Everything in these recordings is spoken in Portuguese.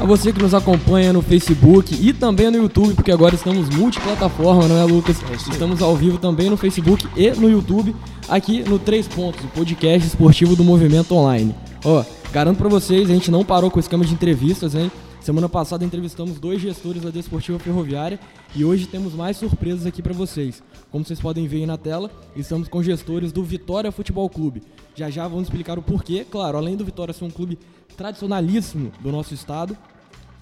A você que nos acompanha no Facebook e também no YouTube, porque agora estamos multiplataforma, não é, Lucas? É estamos ao vivo também no Facebook e no YouTube, aqui no Três Pontos, o podcast esportivo do Movimento Online. Ó, garanto para vocês, a gente não parou com o esquema de entrevistas, hein? Semana passada entrevistamos dois gestores da Desportiva Ferroviária e hoje temos mais surpresas aqui para vocês. Como vocês podem ver aí na tela, estamos com gestores do Vitória Futebol Clube. Já já vamos explicar o porquê. Claro, além do Vitória ser um clube tradicionalíssimo do nosso estado.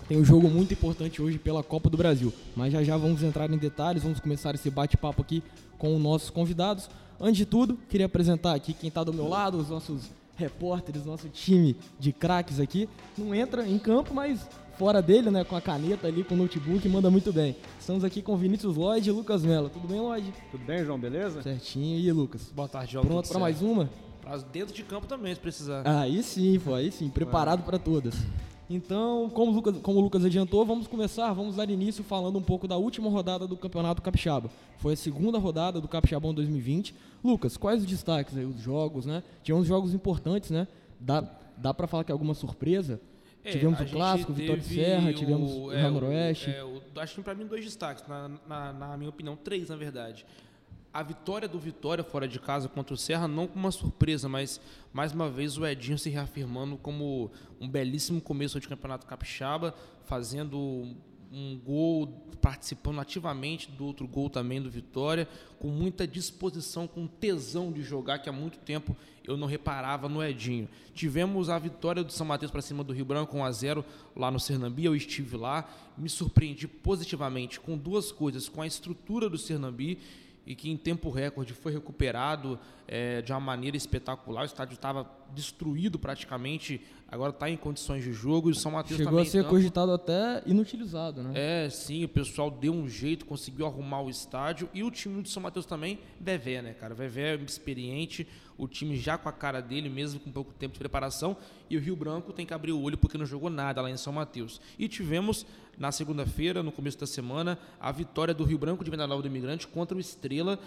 Tem um jogo muito importante hoje pela Copa do Brasil. Mas já já vamos entrar em detalhes, vamos começar esse bate-papo aqui com os nossos convidados. Antes de tudo, queria apresentar aqui quem está do meu lado, os nossos repórteres, nosso time de craques aqui. Não entra em campo, mas fora dele, né, com a caneta ali, com o notebook, manda muito bem. Estamos aqui com Vinícius Lloyd e Lucas Mello. Tudo bem, Lloyd? Tudo bem, João, beleza? Certinho. E Lucas? Boa tarde, João. Pronto para mais uma? Dentro de campo também, se precisar. Aí sim, pô, aí sim, preparado para todas. Então, como o, Lucas, como o Lucas adiantou, vamos começar, vamos dar início falando um pouco da última rodada do Campeonato Capixaba. Foi a segunda rodada do Capixabão 2020. Lucas, quais os destaques aí, os jogos, né? Tivemos jogos importantes, né? Dá, dá para falar que é alguma surpresa? É, tivemos o clássico, Vitória de Serra, tivemos o, é, o Noroeste. É, acho que para mim dois destaques, na, na, na minha opinião, três na verdade a vitória do Vitória fora de casa contra o Serra, não como uma surpresa, mas mais uma vez o Edinho se reafirmando como um belíssimo começo de campeonato capixaba, fazendo um gol, participando ativamente do outro gol também do Vitória, com muita disposição, com tesão de jogar, que há muito tempo eu não reparava no Edinho. Tivemos a vitória do São Mateus para cima do Rio Branco 1 a 0 lá no Sernambi, eu estive lá, me surpreendi positivamente com duas coisas, com a estrutura do Sernambi e que em tempo recorde foi recuperado é, de uma maneira espetacular. O estádio estava destruído praticamente, agora está em condições de jogo. E o São Mateus Chegou a ser campo. cogitado até inutilizado, né? É, sim, o pessoal deu um jeito, conseguiu arrumar o estádio. E o time do São Mateus também, Vevé, né, cara? Vevé é experiente, o time já com a cara dele, mesmo com pouco tempo de preparação. E o Rio Branco tem que abrir o olho porque não jogou nada lá em São Mateus. E tivemos, na segunda-feira, no começo da semana, a vitória do Rio Branco de Venda Nova do Imigrante contra o Estrela.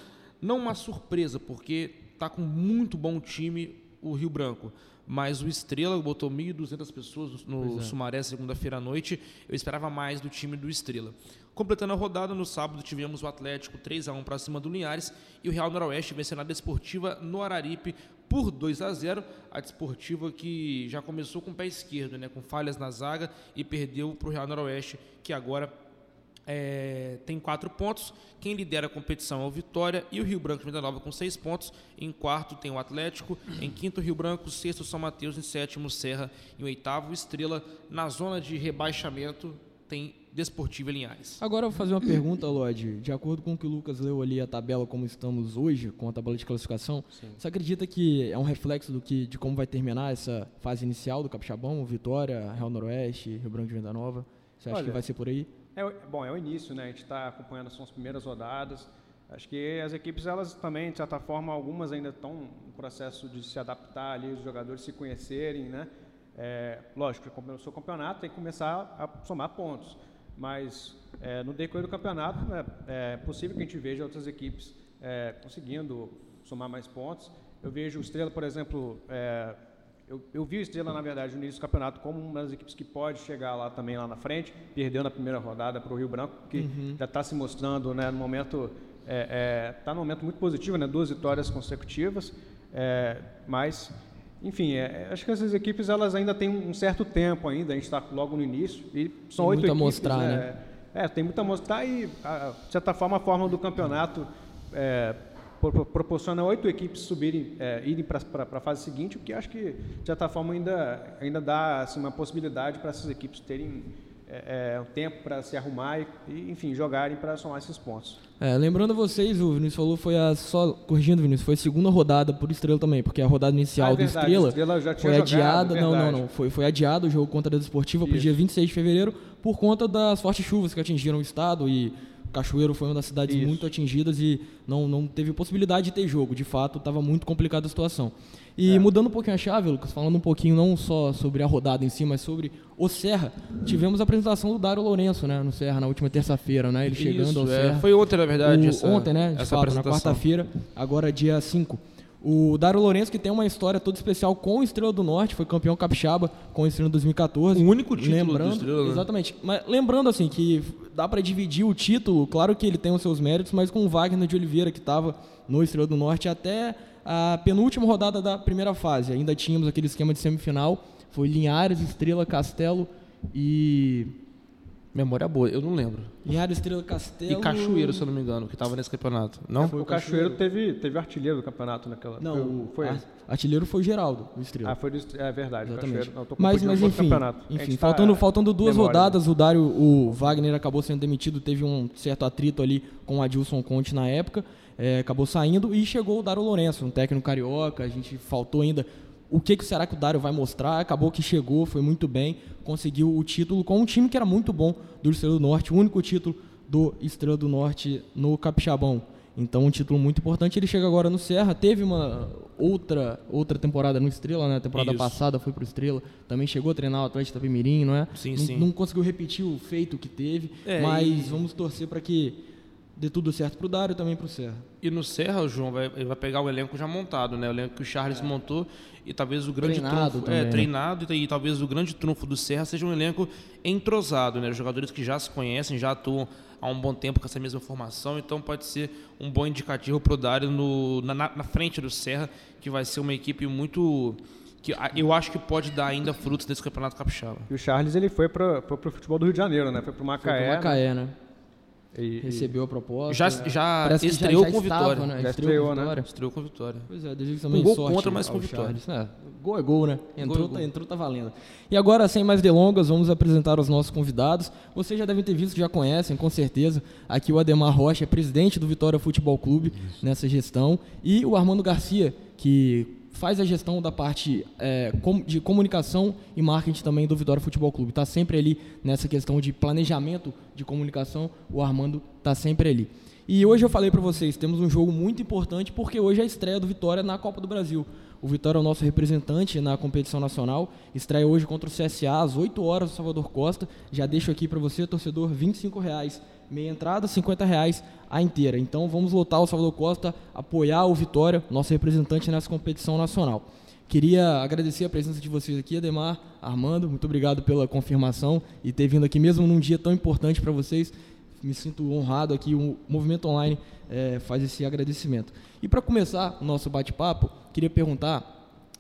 Não uma surpresa, porque está com muito bom time o Rio Branco. Mas o Estrela botou 1.200 pessoas no é. Sumaré segunda-feira à noite. Eu esperava mais do time do Estrela. Completando a rodada, no sábado tivemos o Atlético 3 a 1 para cima do Linhares e o Real Noroeste vencendo a Desportiva no Araripe por 2 a 0. A Desportiva que já começou com o pé esquerdo, né, com falhas na zaga e perdeu para o Real Noroeste, que agora é, tem quatro pontos. Quem lidera a competição é o Vitória e o Rio Branco de Venda Nova com seis pontos. Em quarto tem o Atlético, em quinto Rio Branco, sexto São Mateus, em sétimo Serra, em oitavo Estrela. Na zona de rebaixamento tem Desportivo Linhares. Agora eu vou fazer uma pergunta, Lodi. De acordo com o que o Lucas leu ali a tabela como estamos hoje, com a tabela de classificação, Sim. você acredita que é um reflexo do que, de como vai terminar essa fase inicial do Capixabão, Vitória, Real Noroeste, Rio Branco de Venda Nova? Você acha Olha, que vai ser por aí? É, bom, é o início, né? A gente está acompanhando as primeiras rodadas. Acho que as equipes, elas também, de certa forma, algumas ainda estão no processo de se adaptar ali, os jogadores se conhecerem, né? É, lógico, o campeonato, tem que começar a somar pontos. Mas é, no decorrer do campeonato, é, é, possível que a gente veja outras equipes é, conseguindo somar mais pontos. Eu vejo o Estrela, por exemplo, é, eu, eu, vi o Estrela, na verdade, no início do campeonato como uma das equipes que pode chegar lá também, lá na frente. Perdeu na primeira rodada para o Rio Branco, que uhum. já está se mostrando, né, no momento, está é, é, num momento muito positivo, né, duas vitórias consecutivas. É, mas, enfim, é, é, acho que essas equipes elas ainda têm um certo tempo ainda, a gente está logo no início. E são oito equipes. mostrar, né? né? É, tem muito a mostrar e, de certa forma, a forma do campeonato é, proporciona oito equipes subirem, é, irem para a fase seguinte, o que acho que, de certa forma, ainda, ainda dá assim, uma possibilidade para essas equipes terem é, é, um tempo para se arrumar e, enfim, jogarem para somar esses pontos. É, lembrando a vocês, o Vinícius falou, foi a só corrigindo, Vinícius, foi a segunda rodada por Estrela também, porque a rodada inicial ah, é do Estrela, Estrela foi jogado, adiada, não, não, não, foi, foi adiado o jogo contra a Desportiva para o dia 26 de fevereiro por conta das fortes chuvas que atingiram o estado e Cachoeiro foi uma das cidades Isso. muito atingidas e não, não teve possibilidade de ter jogo. De fato, estava muito complicada a situação. E é. mudando um pouquinho a chave, Lucas, falando um pouquinho não só sobre a rodada em si, mas sobre o Serra, tivemos a apresentação do Dário Lourenço, né, no Serra, na última terça-feira, né, ele chegando ao é. Serra. Foi ontem, na verdade. O, essa, ontem, né, de fato, na quarta-feira, agora dia 5. O Dário Lourenço, que tem uma história toda especial com o Estrela do Norte, foi campeão capixaba com o Estrela em 2014. O único título lembrando, do Estrela, né? Exatamente. Mas lembrando assim que dá para dividir o título, claro que ele tem os seus méritos, mas com o Wagner de Oliveira que estava no Estrela do Norte até a penúltima rodada da primeira fase. Ainda tínhamos aquele esquema de semifinal, foi Linhares, Estrela, Castelo e Memória boa, eu não lembro. Linhares, Estrela, Castelo E Cachoeiro, se eu não me engano, que tava nesse campeonato. Não? Foi O Cachoeiro teve, teve artilheiro do campeonato naquela. Não, foi, artilheiro foi o Geraldo, o Estrela. Ah, foi do, é verdade. o Exatamente. Cachoeiro. Não, mas, mas enfim, campeonato. Enfim gente tá- faltando, faltando duas memória. rodadas, o Dário, o Wagner acabou sendo demitido, teve um certo atrito ali com o Adilson Conte na época, é, acabou saindo e chegou o Dário Lourenço, um técnico carioca, a gente faltou ainda o que, que será que o Dário vai mostrar, acabou que chegou, foi muito bem, conseguiu o título com um time que era muito bom do Estrela do Norte, o único título do Estrela do Norte no Capixabão. Então, um título muito importante. Ele chega agora no Serra. Teve uma outra outra temporada no Estrela, né? A temporada Isso. passada foi pro Estrela. Também chegou a treinar o Atlético Itapemirim, não é? Sim, não, sim. não conseguiu repetir o feito que teve. É, mas e- vamos torcer para que dê tudo certo pro Dário e também pro Serra. E no Serra, o João vai, ele vai pegar o elenco já montado, né? O elenco que o Charles montou e talvez o grande Treinado trunfo. também, é, né? treinado e, e talvez o grande trunfo do Serra seja um elenco entrosado, né? Os jogadores que já se conhecem, já atuam há um bom tempo com essa mesma formação, então pode ser um bom indicativo pro Dário no, na, na- frente do Serra, que vai ser uma equipe muito. que eu acho que pode dar ainda frutos nesse campeonato capixaba. E o Charles ele foi para o futebol do Rio de Janeiro, né? Foi para o Foi Macaé. pro Macaé, né? E, e- Recebeu a proposta. Já, já Parece que estreou já, já com estava, vitória. Né? Já Estreou com estreou, né? vitória. Estreou com vitória. Pois é, desejo também Um gol sorte contra, mas com vitória. É, gol é gol, né? Entrou, Gol é gol. Tá, entrou, tá valendo. E agora, sem mais delongas, vamos apresentar os nossos convidados. Vocês já devem ter visto, já conhecem, com certeza. Aqui o Ademar Rocha é presidente do Vitória Futebol Clube nessa gestão. E o Armando Garcia, que faz a gestão da parte é, de comunicação e marketing também do Vitória Futebol Clube. Está sempre ali nessa questão de planejamento de comunicação, o Armando está sempre ali. E hoje eu falei para vocês, temos um jogo muito importante porque hoje é a estreia do Vitória na Copa do Brasil. O Vitória é o nosso representante na competição nacional, estreia hoje contra o CSA às 8 horas no Salvador Costa. Já deixo aqui para você, torcedor, 25 reais meia entrada, 50 reais a inteira. Então vamos lotar o Salvador Costa, apoiar o Vitória, nosso representante nessa competição nacional. Queria agradecer a presença de vocês aqui, Ademar, Armando, muito obrigado pela confirmação e ter vindo aqui mesmo num dia tão importante para vocês. Me sinto honrado aqui, o Movimento Online eh, faz esse agradecimento. E para começar o nosso bate-papo, queria perguntar,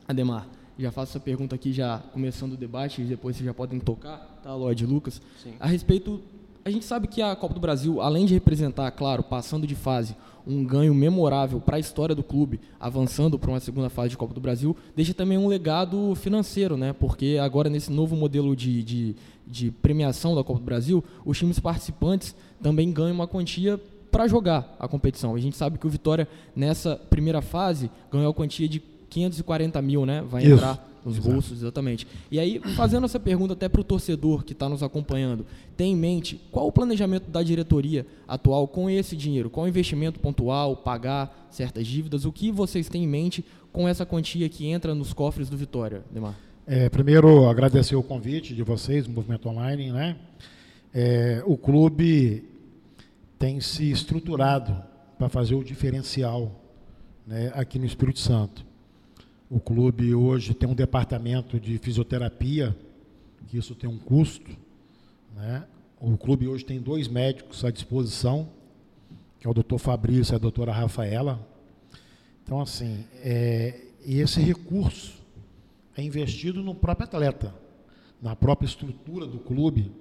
Ademar, já faço essa pergunta aqui já começando o debate, e depois vocês já podem tocar, tá, Lorde Lucas? Sim. A respeito, a gente sabe que a Copa do Brasil, além de representar, claro, passando de fase, um ganho memorável para a história do clube, avançando para uma segunda fase de Copa do Brasil, deixa também um legado financeiro, né? Porque agora nesse novo modelo de, de, de premiação da Copa do Brasil, os times participantes também ganham uma quantia para jogar a competição. A gente sabe que o Vitória, nessa primeira fase, ganhou a quantia de 540 mil, né? Vai Isso, entrar nos exato. bolsos, exatamente. E aí, fazendo essa pergunta até para o torcedor que está nos acompanhando, tem em mente qual o planejamento da diretoria atual com esse dinheiro? Qual o investimento pontual, pagar certas dívidas? O que vocês têm em mente com essa quantia que entra nos cofres do Vitória, Demar? É, primeiro, agradecer o convite de vocês, do Movimento Online. Né? É, o clube tem se estruturado para fazer o diferencial né, aqui no Espírito Santo. O clube hoje tem um departamento de fisioterapia, que isso tem um custo. Né? O clube hoje tem dois médicos à disposição, que é o doutor Fabrício e a doutora Rafaela. Então, assim, é, esse recurso é investido no próprio atleta, na própria estrutura do clube.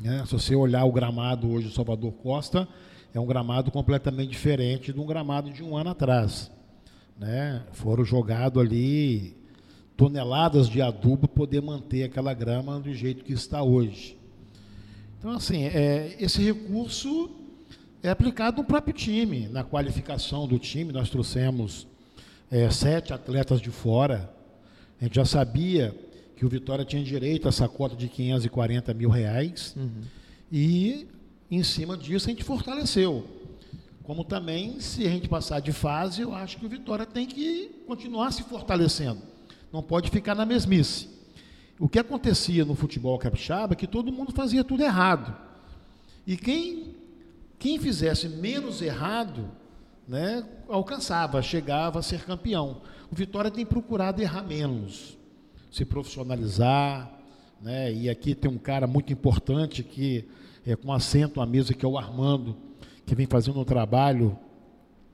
né? Se você olhar o gramado hoje do Salvador Costa, é um gramado completamente diferente de um gramado de um ano atrás. Né? Foram jogados ali toneladas de adubo para poder manter aquela grama do jeito que está hoje. Então, assim, é, esse recurso é aplicado no próprio time, na qualificação do time. Nós trouxemos é, sete atletas de fora. A gente já sabia que o Vitória tinha direito a essa cota de 540 mil reais. E, em cima disso, a gente fortaleceu. Como também, se a gente passar de fase, eu acho que o Vitória tem que continuar se fortalecendo. Não pode ficar na mesmice. O que acontecia no futebol capixaba é que todo mundo fazia tudo errado. E quem, quem fizesse menos errado né, alcançava, chegava a ser campeão. O Vitória tem procurado errar menos, se profissionalizar, né, e aqui tem um cara muito importante que é com assento à mesa que é o Armando, que vem fazendo um trabalho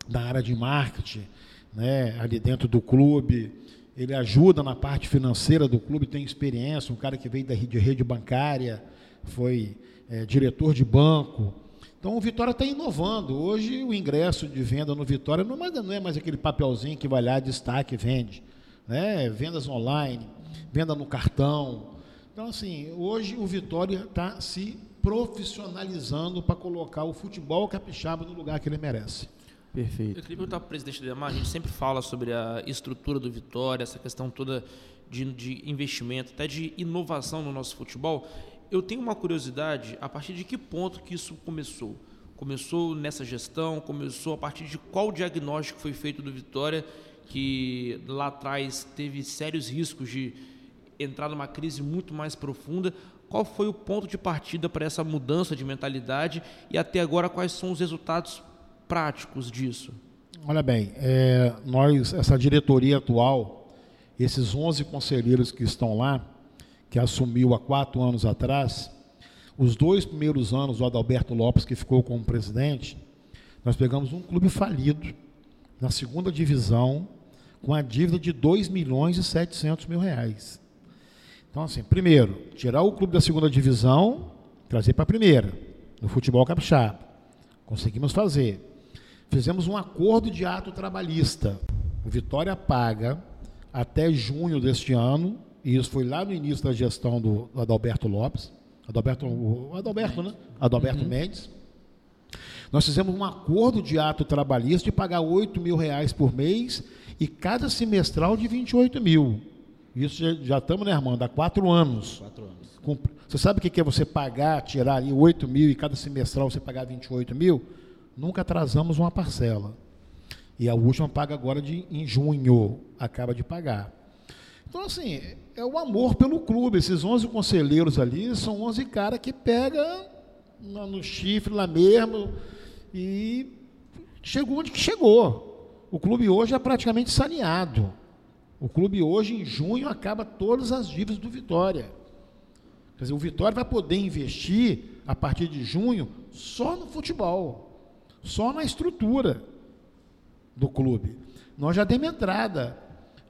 na área de marketing, né, ali dentro do clube. Ele ajuda na parte financeira do clube, tem experiência, um cara que veio da rede, rede bancária, foi é, diretor de banco. Então o Vitória está inovando. Hoje o ingresso de venda no Vitória não, não é mais aquele papelzinho que vai lá, destaque vende. Né? Vendas online, venda no cartão. Então, assim, hoje o Vitória está se profissionalizando para colocar o futebol capixaba no lugar que ele merece. Perfeito. Eu queria perguntar para o presidente Demar, a gente sempre fala sobre a estrutura do Vitória, essa questão toda de, de investimento, até de inovação no nosso futebol. Eu tenho uma curiosidade, a partir de que ponto que isso começou? Começou nessa gestão? Começou a partir de qual diagnóstico foi feito do Vitória, que lá atrás teve sérios riscos de entrar numa crise muito mais profunda? Qual foi o ponto de partida para essa mudança de mentalidade e até agora quais são os resultados práticos disso? Olha bem, é, nós, essa diretoria atual, esses 11 conselheiros que estão lá, que assumiu há quatro anos atrás, os dois primeiros anos, o Adalberto Lopes, que ficou como presidente, nós pegamos um clube falido, na segunda divisão, com a dívida de 2 milhões e 700 mil reais. Então, assim, primeiro, tirar o clube da segunda divisão, trazer para a primeira, no futebol capixaba. Conseguimos fazer. Fizemos um acordo de ato trabalhista. O Vitória paga até junho deste ano, e isso foi lá no início da gestão do, Adalberto Lopes, Adalberto, Adalberto, né? Adalberto uhum. Mendes. Nós fizemos um acordo de ato trabalhista de pagar 8 mil reais por mês e cada semestral de 28 mil. Isso já, já estamos, né, Armando, há quatro anos. Quatro anos. você sabe o que é você pagar, tirar ali 8 mil e cada semestral você pagar 28 mil? nunca atrasamos uma parcela. E a última paga agora de, em junho, acaba de pagar. Então, assim, é o amor pelo clube. Esses 11 conselheiros ali são 11 caras que pegam no chifre lá mesmo e chegou onde que chegou. O clube hoje é praticamente saneado. O clube hoje, em junho, acaba todas as dívidas do Vitória. Quer dizer, o Vitória vai poder investir, a partir de junho, só no futebol só na estrutura do clube. Nós já demos entrada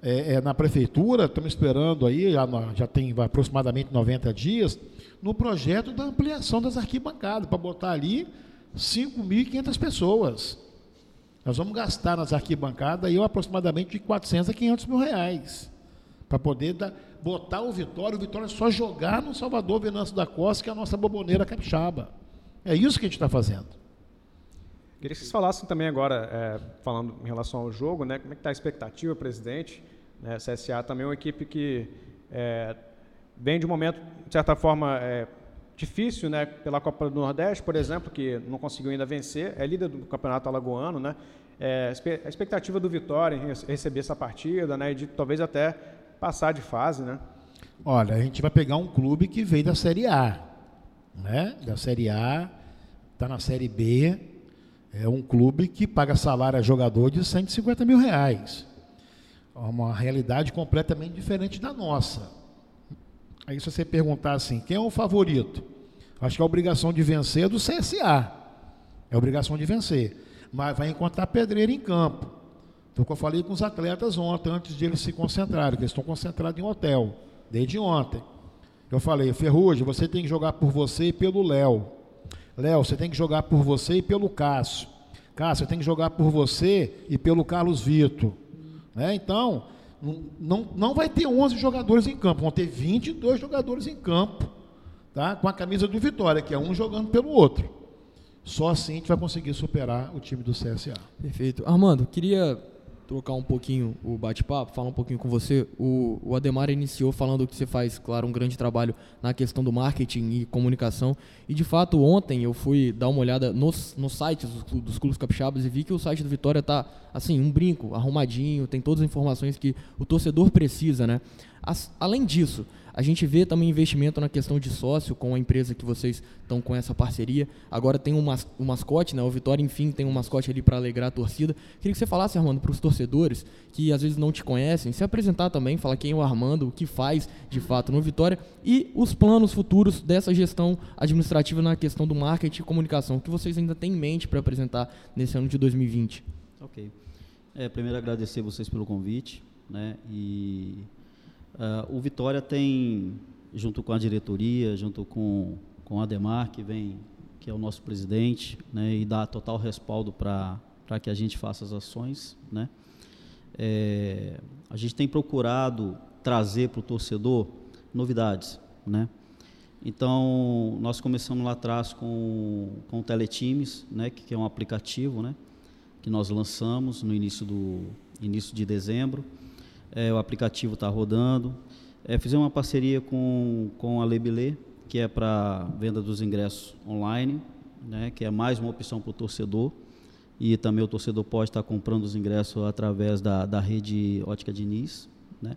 é, é, na prefeitura, estamos esperando aí, já, já tem aproximadamente 90 dias, no projeto da ampliação das arquibancadas, para botar ali 5.500 pessoas. Nós vamos gastar nas arquibancadas aí aproximadamente de 400 a 500 mil reais, para poder botar o Vitória, o Vitória só jogar no Salvador Venâncio da Costa, que é a nossa boboneira capixaba. É isso que a gente está fazendo. Queria que vocês falassem também agora, é, falando em relação ao jogo, né, como é que está a expectativa, presidente? Né, CSA também é uma equipe que é, vem de um momento, de certa forma, é, difícil, né, pela Copa do Nordeste, por exemplo, que não conseguiu ainda vencer, é líder do Campeonato Alagoano, né? É, a expectativa do Vitória em receber essa partida, né, e de talvez até passar de fase, né? Olha, a gente vai pegar um clube que veio da Série A, né? Da Série A, está na Série B, é um clube que paga salário a jogador de 150 mil reais. É uma realidade completamente diferente da nossa. Aí se você perguntar assim, quem é o favorito? Acho que a obrigação de vencer é do CSA. É a obrigação de vencer. Mas vai encontrar pedreira em campo. Foi o que eu falei com os atletas ontem, antes de eles se concentrarem, que eles estão concentrados em hotel, desde ontem. Eu falei, Ferrugem, você tem que jogar por você e pelo Léo. Léo, você tem que jogar por você e pelo Cássio. Cássio, tem que jogar por você e pelo Carlos Vitor. Né? Então, não, não vai ter 11 jogadores em campo, vão ter 22 jogadores em campo, tá? com a camisa do Vitória, que é um jogando pelo outro. Só assim a gente vai conseguir superar o time do CSA. Perfeito. Armando, queria trocar um pouquinho o bate-papo, falar um pouquinho com você. O, o Ademar iniciou falando que você faz, claro, um grande trabalho na questão do marketing e comunicação. E de fato, ontem eu fui dar uma olhada nos, nos sites dos, dos clubes capixabas e vi que o site do Vitória está assim, um brinco, arrumadinho, tem todas as informações que o torcedor precisa, né? As, além disso, a gente vê também investimento na questão de sócio com a empresa que vocês estão com essa parceria. Agora tem um, mas, um mascote, né? O Vitória, enfim, tem um mascote ali para alegrar a torcida. Queria que você falasse, Armando, para os torcedores que às vezes não te conhecem, se apresentar também, falar quem é o Armando, o que faz de fato no Vitória e os planos futuros dessa gestão administrativa na questão do marketing e comunicação, que vocês ainda têm em mente para apresentar nesse ano de 2020. Ok. É, primeiro agradecer vocês pelo convite, né? E uh, o Vitória tem, junto com a diretoria, junto com, com o Ademar, que vem, que é o nosso presidente, né? E dá total respaldo para que a gente faça as ações, né? É, a gente tem procurado trazer para o torcedor novidades, né? Então, nós começamos lá atrás com, com o Teletimes, né, que, que é um aplicativo, né, que nós lançamos no início, do, início de dezembro. É, o aplicativo está rodando. É, fizemos uma parceria com, com a Lebilê, que é para venda dos ingressos online, né, que é mais uma opção para o torcedor. E também o torcedor pode estar tá comprando os ingressos através da, da rede Ótica Diniz. Né.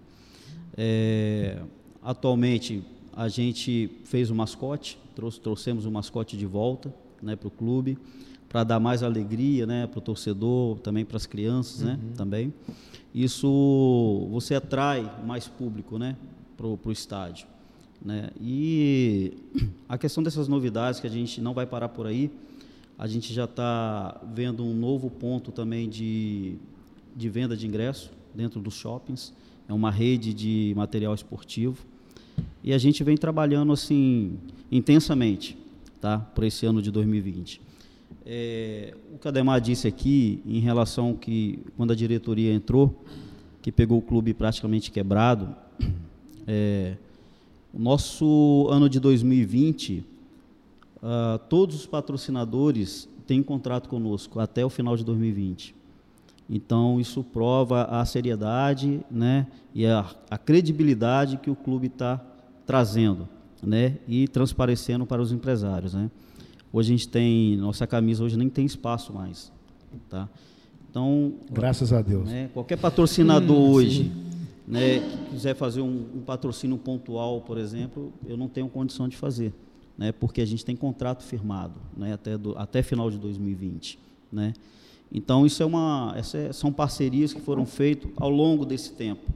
É, atualmente, a gente fez o mascote, trouxe, trouxemos o mascote de volta né, para o clube para dar mais alegria né, para o torcedor, também para as crianças, né, uhum. também. Isso você atrai mais público, né, para o estádio, né. E a questão dessas novidades que a gente não vai parar por aí, a gente já está vendo um novo ponto também de, de venda de ingresso dentro dos shoppings. É uma rede de material esportivo e a gente vem trabalhando assim intensamente, tá, para esse ano de 2020. É, o que a Ademar disse aqui, em relação que, quando a diretoria entrou, que pegou o clube praticamente quebrado, é, o nosso ano de 2020, uh, ah, todos os patrocinadores têm contrato conosco até o final de 2020. Então, isso prova a seriedade né, e a, a credibilidade que o clube está trazendo né, e transparecendo para os empresários. Né. Hoje a gente tem, nossa camisa hoje nem tem espaço mais. Tá? Então, graças a Deus. Né, qualquer patrocinador hum, hoje né, que quiser fazer um, um, patrocínio pontual, por exemplo, eu não tenho condição de fazer, né, porque a gente tem contrato firmado né, até, do, até final de 2020. Né. Então, isso é uma, essa é, são parcerias que foram feitas ao longo desse tempo,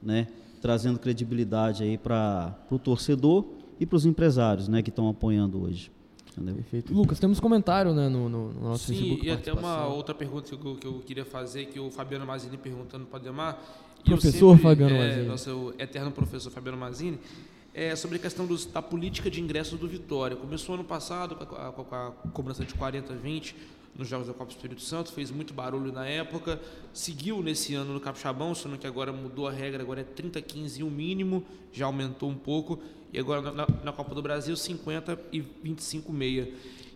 né, trazendo credibilidade aí para o torcedor e para os empresários né, que estão apoiando hoje. Entendeu? Perfeito. Lucas, temos comentário né, no, no, no nosso Sim, Facebook. e até uma outra pergunta que eu, que eu queria fazer, que o Fabiano Mazini perguntando para o Ademar. Professor sempre, Fabiano é, Mazini. Nosso eterno professor Fabiano Mazini. É, sobre a questão dos, da política de ingressos do Vitória. Começou ano passado com a, com a cobrança de 40-20 nos Jogos da Copa do Espírito Santo, fez muito barulho na época, seguiu nesse ano no Capixabão, sendo que agora mudou a regra, agora é 30-15 o mínimo, já aumentou um pouco, e agora na, na, Copa do Brasil 50 e 25 meia.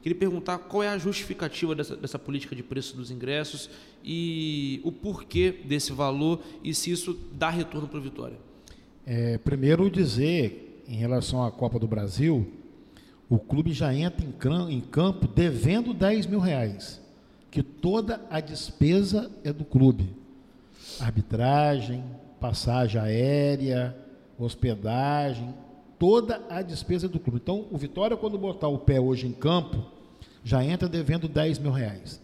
Queria perguntar qual é a justificativa dessa, dessa política de preço dos ingressos e o porquê desse valor e se isso dá retorno para o Vitória. É, primeiro dizer, em relação à Copa do Brasil, o clube já entra em campo devendo 10 mil reais, que toda a despesa é do clube. Arbitragem, passagem aérea, hospedagem, toda a despesa do clube. Então, o Vitória, quando botar o pé hoje em campo, já entra devendo 10 mil reais.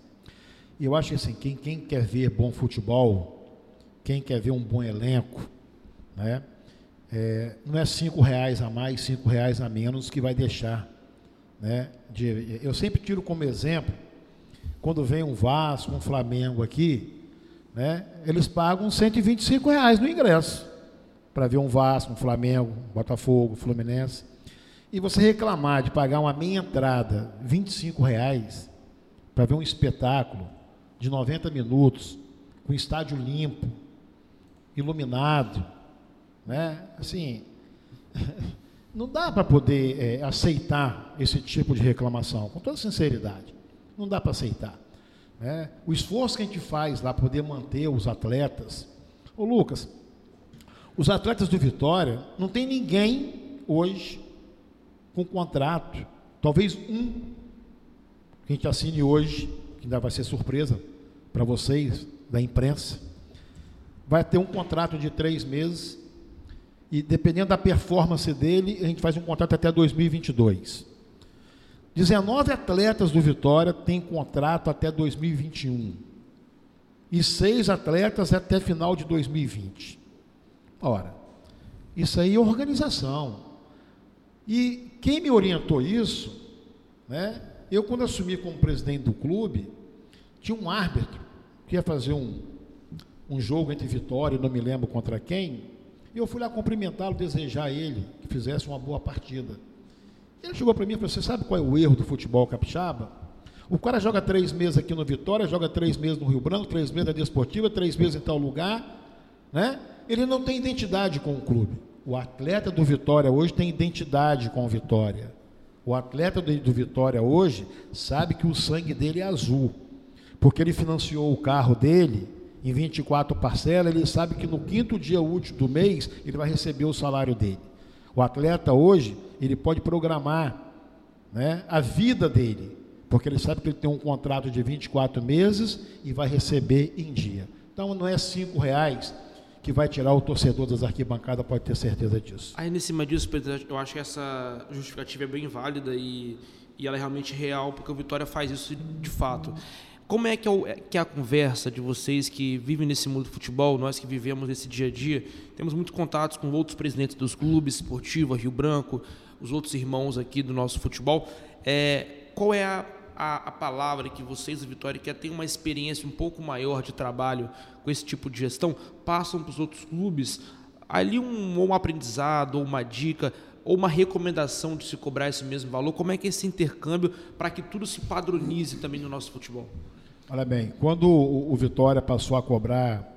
E eu acho que assim, quem, quem quer ver bom futebol, quem quer ver um bom elenco, né, é, não é cinco reais a mais, cinco reais a menos que vai deixar. Né, de, eu sempre tiro como exemplo, quando vem um Vasco, um Flamengo aqui, né, eles pagam 125 reais no ingresso para ver um Vasco, um Flamengo, um Botafogo, Fluminense, e você reclamar de pagar uma meia entrada, 25 reais, para ver um espetáculo de 90 minutos, com estádio limpo, iluminado, né? Assim, não dá para poder é, aceitar esse tipo de reclamação, com toda sinceridade. Não dá para aceitar. Né? O esforço que a gente faz lá para poder manter os atletas. Ô Lucas, os atletas do Vitória, não tem ninguém hoje com contrato, talvez um que a gente assine hoje, que ainda vai ser surpresa para vocês, da imprensa, vai ter um contrato de três meses e dependendo da performance dele, a gente faz um contrato até 2022. 19 atletas do Vitória têm contrato até 2021. E seis atletas até final de 2020. Ora, isso aí é organização. E quem me orientou isso, né? Eu quando assumi como presidente do clube, tinha um árbitro que ia fazer um, um jogo entre Vitória, não me lembro contra quem, e eu fui lá cumprimentá-lo, desejar a ele que fizesse uma boa partida. Ele chegou para mim e falou: Você sabe qual é o erro do futebol capixaba? O cara joga três meses aqui no Vitória, joga três meses no Rio Branco, três meses na Desportiva, três meses em tal lugar, né? Ele não tem identidade com o clube. O atleta do Vitória hoje tem identidade com o Vitória. O atleta do, Vitória hoje sabe que o sangue dele é azul, porque ele financiou o carro dele em 24 parcelas, ele sabe que no quinto dia útil do mês ele vai receber o salário dele. O atleta hoje, ele pode programar né, a vida dele, porque ele sabe que ele tem um contrato de 24 meses e vai receber em dia. Então não é cinco reais que vai tirar o torcedor das arquibancadas, pode ter certeza disso. Aí, nesse cima disso, Pedro, eu acho que essa justificativa é bem válida e, e ela é realmente real, porque o Vitória faz isso de fato. Como é que é, o, que é a conversa de vocês que vivem nesse mundo do futebol, nós que vivemos esse dia a dia, temos muitos contatos com outros presidentes dos clubes, Esportiva, Rio Branco, os outros irmãos aqui do nosso futebol. É, qual é a, a, a palavra que vocês, a Vitória, que têm uma experiência um pouco maior de trabalho com esse tipo de gestão, passam para os outros clubes? Ali um, um aprendizado, ou uma dica, ou uma recomendação de se cobrar esse mesmo valor? Como é que é esse intercâmbio para que tudo se padronize também no nosso futebol? Olha bem, quando o, o Vitória passou a cobrar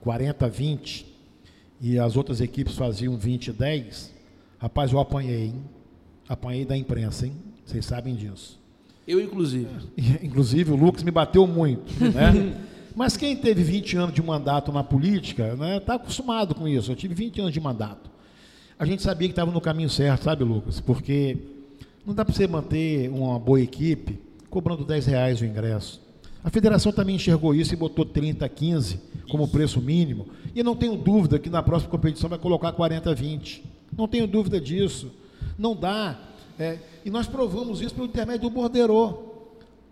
40 20 e as outras equipes faziam 20 10, rapaz, eu apanhei, hein? Apanhei da imprensa, hein? Vocês sabem disso. Eu, inclusive. Inclusive, o Lucas me bateu muito, né? Mas quem teve 20 anos de mandato na política, está né, tá acostumado com isso. Eu tive 20 anos de mandato. A gente sabia que estava no caminho certo, sabe, Lucas? Porque não dá para você manter uma boa equipe cobrando 10 reais o ingresso. A federação também enxergou isso e botou 30, 15 como preço mínimo. E não tenho dúvida que na próxima competição vai colocar 40, 20. Não tenho dúvida disso. Não dá. É, e nós provamos isso pelo intermédio do Borderô.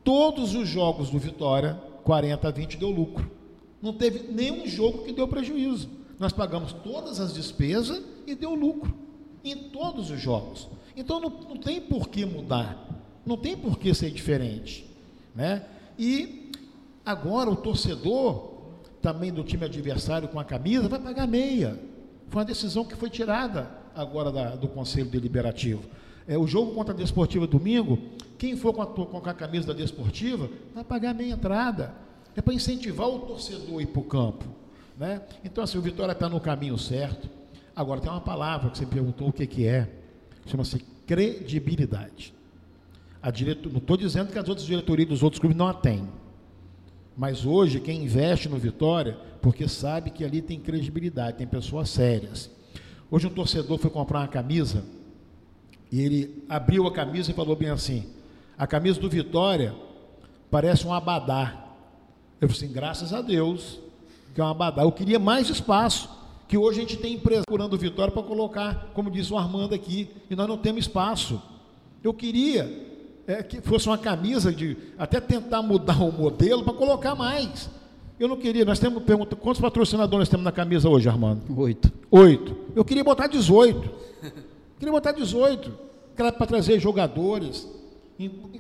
Todos os jogos do Vitória, 40 a 20 deu lucro. Não teve nenhum jogo que deu prejuízo. Nós pagamos todas as despesas e deu lucro. Em todos os jogos. Então não, não tem por que mudar. Não tem por que ser diferente. Né? E agora o torcedor, também do time adversário com a camisa, vai pagar meia. Foi uma decisão que foi tirada agora da, do Conselho Deliberativo. É, o jogo contra a Desportiva domingo, quem for com a, com a camisa da Desportiva vai pagar meia entrada. É para incentivar o torcedor a ir para o campo. Né? Então, assim, o Vitória está no caminho certo. Agora, tem uma palavra que você perguntou o que, que é. Chama-se credibilidade. A diretor... Não estou dizendo que as outras diretorias dos outros clubes não a têm. Mas hoje, quem investe no Vitória, porque sabe que ali tem credibilidade, tem pessoas sérias. Hoje, um torcedor foi comprar uma camisa e ele abriu a camisa e falou bem assim: a camisa do Vitória parece um abadá. Eu falei assim: graças a Deus, que é um abadá. Eu queria mais espaço, que hoje a gente tem empresa procurando o Vitória para colocar, como diz o Armando aqui, e nós não temos espaço. Eu queria é, que fosse uma camisa de até tentar mudar o modelo para colocar mais. Eu não queria, nós temos pergunta, quantos patrocinadores nós temos na camisa hoje, Armando? Oito. Oito. Eu queria botar 18. queria botar 18. Para trazer jogadores,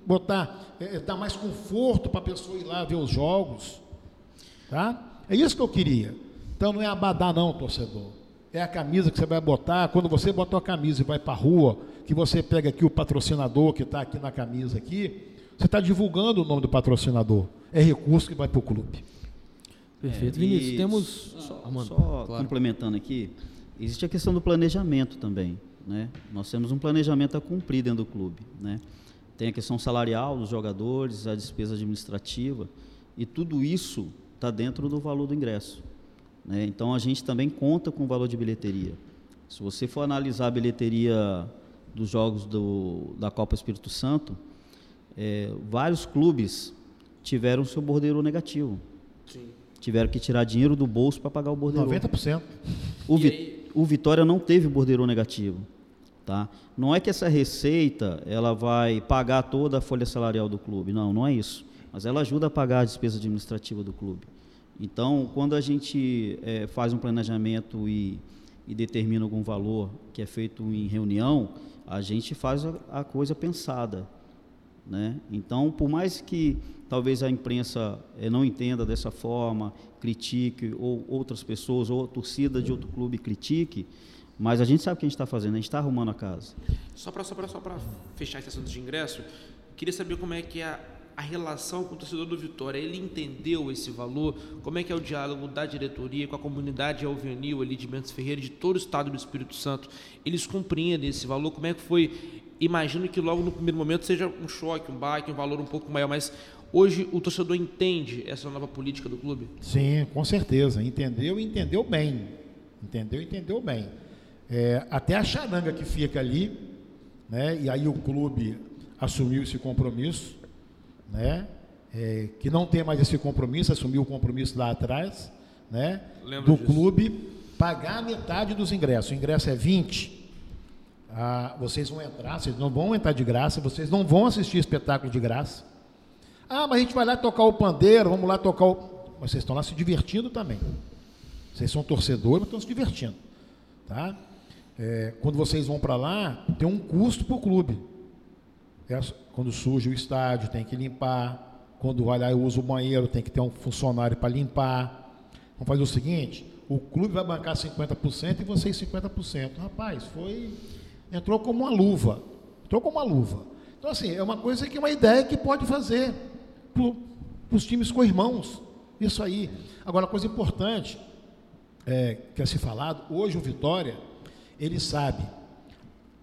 botar, é, é, dar mais conforto para a pessoa ir lá ver os jogos. Tá? É isso que eu queria. Então não é abadar não, torcedor. É a camisa que você vai botar. Quando você botou a camisa e vai para a rua, que você pega aqui o patrocinador que está aqui na camisa aqui, você está divulgando o nome do patrocinador. É recurso que vai para o clube. Perfeito. É, Vinícius, temos. Só, só claro. complementando aqui, existe a questão do planejamento também. Né? Nós temos um planejamento a cumprir dentro do clube. Né? Tem a questão salarial dos jogadores, a despesa administrativa, e tudo isso está dentro do valor do ingresso. Né? Então a gente também conta com o valor de bilheteria. Se você for analisar a bilheteria dos jogos do, da Copa Espírito Santo, é, vários clubes tiveram seu bordeiro negativo. Sim. Tiveram que tirar dinheiro do bolso para pagar o bordeiro. 90%. O, Vi, o Vitória não teve borderô negativo. Tá? Não é que essa receita ela vai pagar toda a folha salarial do clube, não, não é isso. Mas ela ajuda a pagar a despesa administrativa do clube. Então, quando a gente é, faz um planejamento e, e, determina algum valor que é feito em reunião, a gente faz a, a coisa pensada. Né? Então, por mais que talvez a imprensa é, não entenda dessa forma, critique, ou outras pessoas, ou a torcida de outro clube critique, mas a gente sabe o que a gente está fazendo, a gente está arrumando a casa. Só para só só fechar esse assunto de ingresso, queria saber como é que é a, a relação com o torcedor do Vitória. Ele entendeu esse valor? Como é que é o diálogo da diretoria com a comunidade alvenil ali de Mendes Ferreira, de todo o estado do Espírito Santo? Eles compreendem esse valor? Como é que foi? Imagino que logo no primeiro momento seja um choque, um baque, um valor um pouco maior, mas hoje o torcedor entende essa nova política do clube? Sim, com certeza. Entendeu e entendeu bem. Entendeu e entendeu bem. É, até a charanga que fica ali, né? E aí o clube assumiu esse compromisso, né? É, que não tem mais esse compromisso, assumiu o compromisso lá atrás, né? Lembro do disso. clube pagar metade dos ingressos. O ingresso é 20. Ah, vocês vão entrar, vocês não vão entrar de graça, vocês não vão assistir espetáculo de graça. Ah, mas a gente vai lá tocar o pandeiro, vamos lá tocar o. Mas vocês estão lá se divertindo também. Vocês são torcedores, mas estão se divertindo. Tá? É, quando vocês vão para lá, tem um custo para o clube. É, quando suja o estádio, tem que limpar. Quando vai lá e usa o banheiro, tem que ter um funcionário para limpar. Vamos fazer o seguinte: o clube vai bancar 50% e vocês 50%. Rapaz, foi. Entrou como uma luva. Entrou como uma luva. Então, assim, é uma coisa que é uma ideia que pode fazer para os times com irmãos. Isso aí. Agora, coisa importante é, que é se falado, hoje o Vitória ele sabe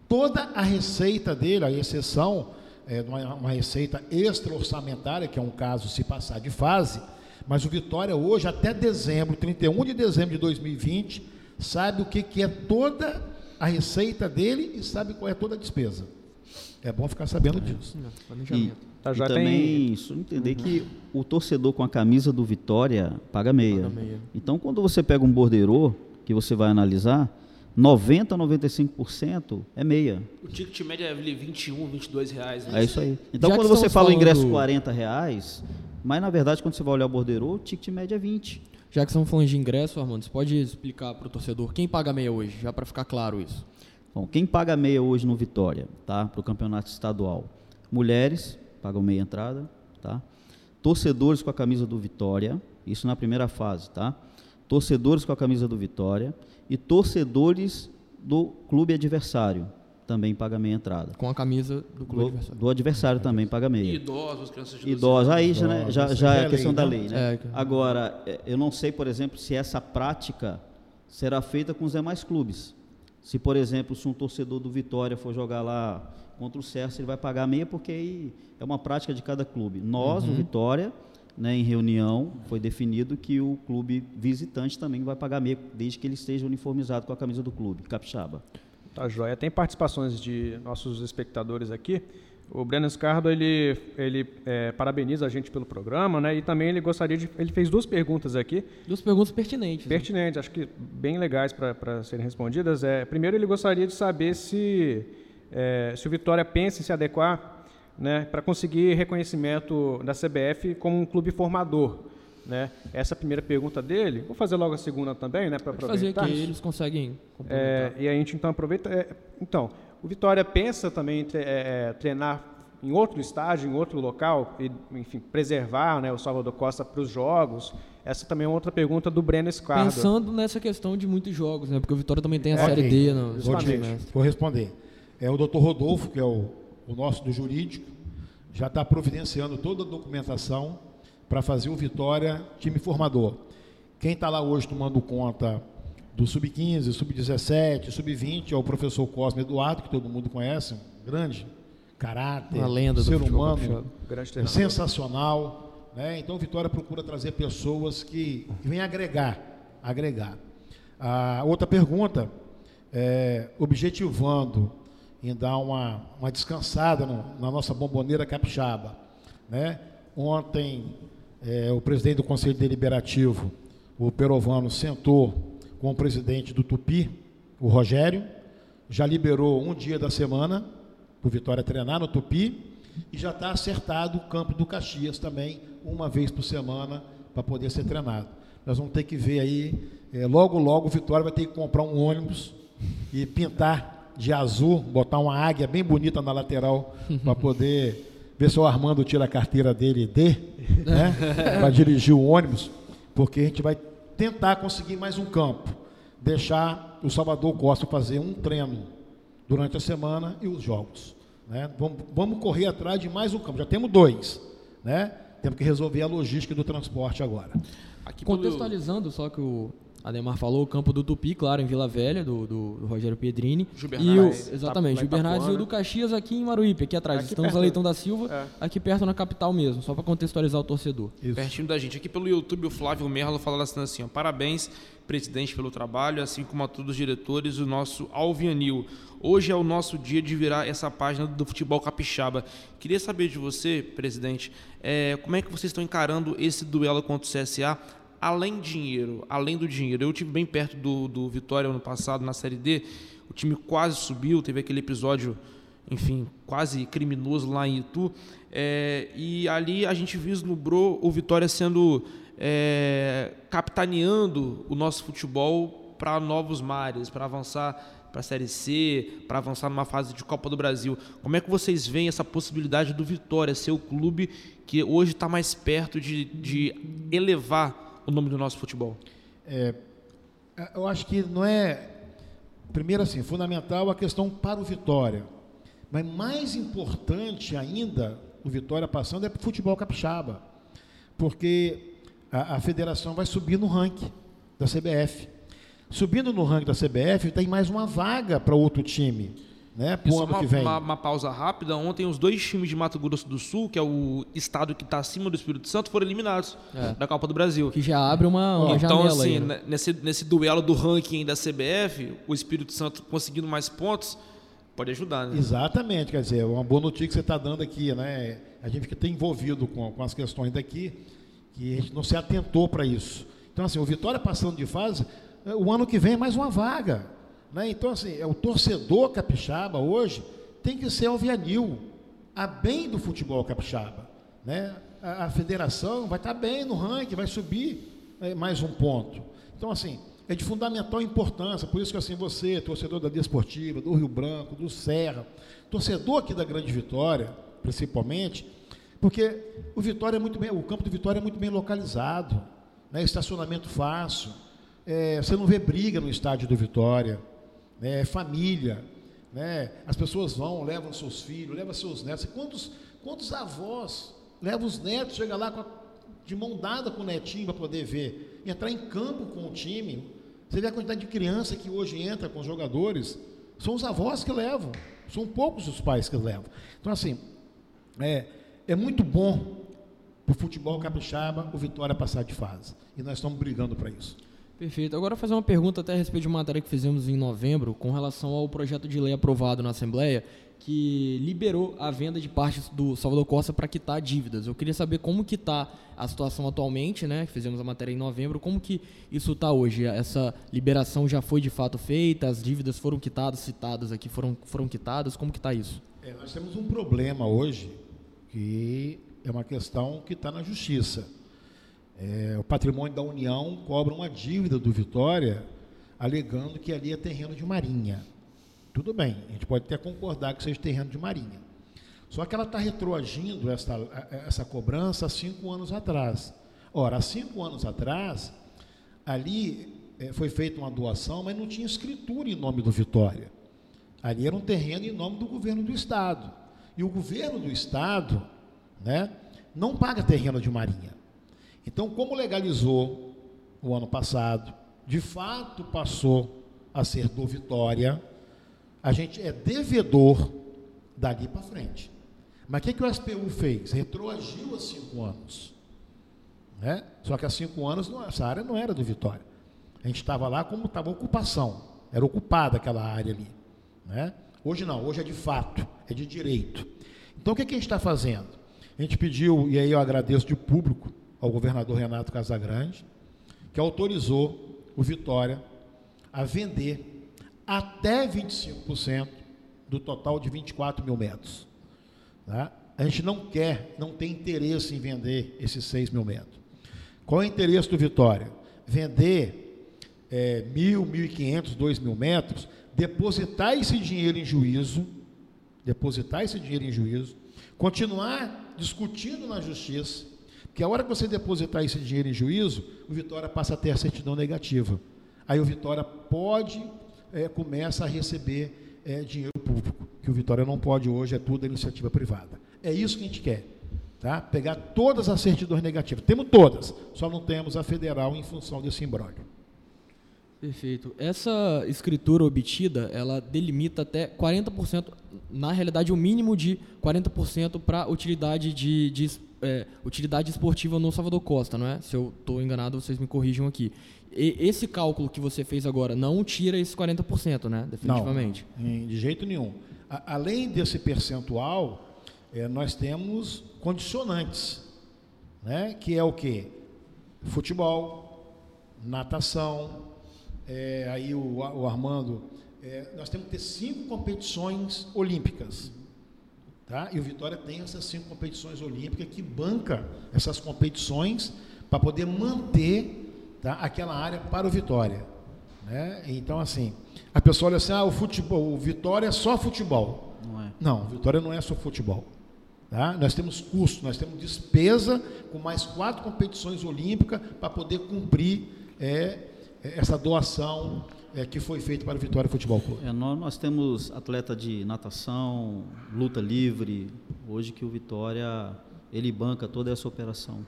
toda a receita dele, a exceção é, uma, uma receita extra-orçamentária, que é um caso se passar de fase, mas o Vitória hoje, até dezembro, 31 de dezembro de 2020, sabe o que, que é toda a receita dele e sabe qual é toda a despesa. É bom ficar sabendo é, disso. E, tá, já e também tem... isso, entender uhum. que o torcedor com a camisa do Vitória paga meia. paga meia. Então, quando você pega um borderô, que você vai analisar, 90% a 95% é meia. O ticket médio é 21, 22 reais. Né? É isso aí. Então, Já quando você fala o ingresso 40 reais, mas na verdade, quando você vai olhar o borderô, o ticket médio é 20. Já que estamos falando de ingresso, Armando, você pode explicar para o torcedor quem paga meia hoje, já para ficar claro isso. Bom, quem paga meia hoje no Vitória, tá? Para o campeonato estadual? Mulheres pagam meia entrada, tá? Torcedores com a camisa do Vitória, isso na primeira fase, tá? Torcedores com a camisa do Vitória e torcedores do clube adversário também paga meia entrada. Com a camisa do clube do, adversário. Do adversário também paga meia. E idosos, crianças de Idosos, aí já, né, já, já é, é questão da lei. Né? É. Agora, é, eu não sei, por exemplo, se essa prática será feita com os demais clubes. Se, por exemplo, se um torcedor do Vitória for jogar lá contra o Cerce, ele vai pagar meia porque aí é uma prática de cada clube. Nós, uhum. o Vitória, né, em reunião, foi definido que o clube visitante também vai pagar meia, desde que ele esteja uniformizado com a camisa do clube, capixaba. Tá joia. Tem participações de nossos espectadores aqui. O Breno Escardo, ele, ele é, parabeniza a gente pelo programa, né? E também ele gostaria de... Ele fez duas perguntas aqui. Duas perguntas pertinentes. Né? Pertinentes, né? acho que bem legais para serem respondidas. É, primeiro, ele gostaria de saber se, é, se o Vitória pensa em se adequar né, para conseguir reconhecimento da CBF como um clube formador. Né? Essa é a primeira pergunta dele. Vou fazer logo a segunda também, né, para aproveitar. fazer que eles conseguem é, E a gente então aproveita. É, então, o Vitória pensa também em é, é, treinar em outro estádio, em outro local, e, enfim, preservar né, o Salvador Costa para os jogos. Essa também é outra pergunta do Breno Escardo. Pensando nessa questão de muitos jogos, né? Porque o Vitória também tem a é, Série okay. D. No, vou, vou responder. É o doutor Rodolfo, que é o o nosso do jurídico, já está providenciando toda a documentação para fazer o Vitória time formador. Quem está lá hoje tomando conta do Sub-15, Sub-17, Sub-20 é o professor Cosme Eduardo, que todo mundo conhece, um grande caráter, lenda ser humano, sensacional. Né? Então, o Vitória procura trazer pessoas que, que vêm agregar. agregar. A outra pergunta, é, objetivando em dar uma, uma descansada no, na nossa bomboneira capixaba. Né? Ontem, é, o presidente do Conselho Deliberativo, o Perovano, sentou com o presidente do Tupi, o Rogério, já liberou um dia da semana para o Vitória treinar no Tupi e já está acertado o campo do Caxias também, uma vez por semana, para poder ser treinado. Nós vamos ter que ver aí, é, logo, logo o Vitória vai ter que comprar um ônibus e pintar de azul, botar uma águia bem bonita na lateral para poder ver se o Armando tira a carteira dele de, né, para dirigir o ônibus, porque a gente vai tentar conseguir mais um campo, deixar o Salvador Costa fazer um treino durante a semana e os jogos. Né? Vamos, vamos correr atrás de mais um campo. Já temos dois. Né? Temos que resolver a logística do transporte agora. Aqui Contextualizando só que o Ademar falou, o campo do Tupi, claro, em Vila Velha, do, do, do Rogério Pedrini. E o, exatamente, tá, o Bernardes e o do Caxias aqui em Maruípe, aqui atrás. Aqui Estamos a Leitão da Silva, é. aqui perto na capital mesmo, só para contextualizar o torcedor. Isso. Pertinho da gente. Aqui pelo YouTube, o Flávio Merlo falando assim, assim ó, parabéns, presidente, pelo trabalho, assim como a todos os diretores, o nosso Alvianil. Hoje é o nosso dia de virar essa página do futebol capixaba. Queria saber de você, presidente, é, como é que vocês estão encarando esse duelo contra o CSA? Além dinheiro, além do dinheiro. Eu tive bem perto do, do Vitória ano passado na Série D. O time quase subiu, teve aquele episódio, enfim, quase criminoso lá em Itu. É, e ali a gente vislumbrou o Vitória sendo é, capitaneando o nosso futebol para novos mares, para avançar para a Série C, para avançar numa fase de Copa do Brasil. Como é que vocês veem essa possibilidade do Vitória ser o clube que hoje está mais perto de, de elevar o nome do nosso futebol? É, eu acho que não é. Primeiro, assim, fundamental a questão para o Vitória. Mas mais importante ainda, o Vitória passando, é para o futebol capixaba. Porque a, a federação vai subir no ranking da CBF. Subindo no ranking da CBF, tem mais uma vaga para outro time né, para o ano uma, que vem. Uma, uma, pausa rápida. Ontem, os dois times de Mato Grosso do Sul, que é o estado que está acima do Espírito Santo, foram eliminados é. da Copa do Brasil. Que já abre uma, uma então, janela assim, aí, né? nesse, nesse duelo do ranking da CBF, o Espírito Santo conseguindo mais pontos, pode ajudar, né? Exatamente, quer dizer, uma boa notícia que você está dando aqui, né? A gente fica envolvido com, com as questões daqui, que a gente não se atentou para isso. Então, assim, o Vitória passando de fase, o ano que vem é mais uma vaga. Né? Então, assim, é o torcedor capixaba hoje tem que ser alvianil, a bem do futebol capixaba. Né? A, a federação vai estar bem no ranking, vai subir é, mais um ponto. Então, assim, é de fundamental importância, por isso que assim você, torcedor da Desportiva, do Rio Branco, do Serra, torcedor aqui da Grande Vitória, principalmente, porque o Vitória é muito bem, o campo do Vitória é muito bem localizado, né? estacionamento fácil, é, você não vê briga no estádio do Vitória, né? família, né? As pessoas vão, levam seus filhos, levam seus netos. Quantos, quantos avós levam os netos, chega lá a, de mão dada com o netinho para poder ver, entrar em campo com o time. Você vê a quantidade de criança que hoje entra com os jogadores, são os avós que levam, são poucos os pais que levam. Então, assim, é, é muito bom para o futebol capixaba o Vitória passar de fase. E nós estamos brigando para isso. Perfeito. Agora fazer uma pergunta até a respeito de uma matéria que fizemos em novembro com relação ao projeto de lei aprovado na Assembleia que liberou a venda de partes do Salvador Costa para quitar dívidas. Eu queria saber como que está a situação atualmente, né? Fizemos a matéria em novembro, como que isso está hoje? Essa liberação já foi de fato feita? As dívidas foram quitadas, citadas aqui foram foram quitadas? Como que está isso? É, nós temos um problema hoje que é uma questão que está na justiça é, o patrimônio da União cobra uma dívida do Vitória, alegando que ali é terreno de marinha. Tudo bem, a gente pode até concordar que seja terreno de marinha. Só que ela está retroagindo essa, essa cobrança há cinco anos atrás. Ora, há cinco anos atrás, ali é, foi feita uma doação, mas não tinha escritura em nome do Vitória. Ali era um terreno em nome do governo do Estado. E o governo do Estado né, não paga terreno de marinha. Então, como legalizou o ano passado, de fato passou a ser do Vitória, a gente é devedor dali para frente. Mas o que, que o SPU fez? Retroagiu há cinco anos. Né? Só que há cinco anos essa área não era do Vitória. A gente estava lá como estava ocupação. Era ocupada aquela área ali. Né? Hoje não, hoje é de fato, é de direito. Então o que, que a gente está fazendo? A gente pediu, e aí eu agradeço de público, ao governador Renato Casagrande, que autorizou o Vitória a vender até 25% do total de 24 mil metros. Tá? A gente não quer, não tem interesse em vender esses 6 mil metros. Qual é o interesse do Vitória? Vender é, mil, mil e quinhentos, dois mil metros, depositar esse dinheiro em juízo, depositar esse dinheiro em juízo, continuar discutindo na justiça, porque a hora que você depositar esse dinheiro em juízo, o Vitória passa a ter a certidão negativa. Aí o Vitória pode, é, começa a receber é, dinheiro público, que o Vitória não pode hoje, é tudo iniciativa privada. É isso que a gente quer. Tá? Pegar todas as certidões negativas. Temos todas, só não temos a federal em função desse imbróglio. Perfeito. Essa escritura obtida, ela delimita até 40%, na realidade o mínimo de 40% para utilidade de, de é, utilidade esportiva no Salvador Costa, não é? Se eu estou enganado, vocês me corrijam aqui. E esse cálculo que você fez agora não tira esse 40%, né? Definitivamente. Não, de jeito nenhum. A, além desse percentual, é, nós temos condicionantes, né? que é o quê? Futebol, natação, é, aí o, o Armando, é, nós temos que ter cinco competições olímpicas. Tá? E o Vitória tem essas cinco competições olímpicas que banca essas competições para poder manter tá, aquela área para o Vitória. Né? Então, assim, a pessoa olha assim, ah, o futebol, o Vitória é só futebol. Não é. Não, o Vitória não é só futebol. Tá? Nós temos custo, nós temos despesa com mais quatro competições olímpicas para poder cumprir é, essa doação é, que foi feita para o Vitória Futebol Clube. É, nós, nós, temos atleta de natação, luta livre, hoje que o Vitória ele banca toda essa operação.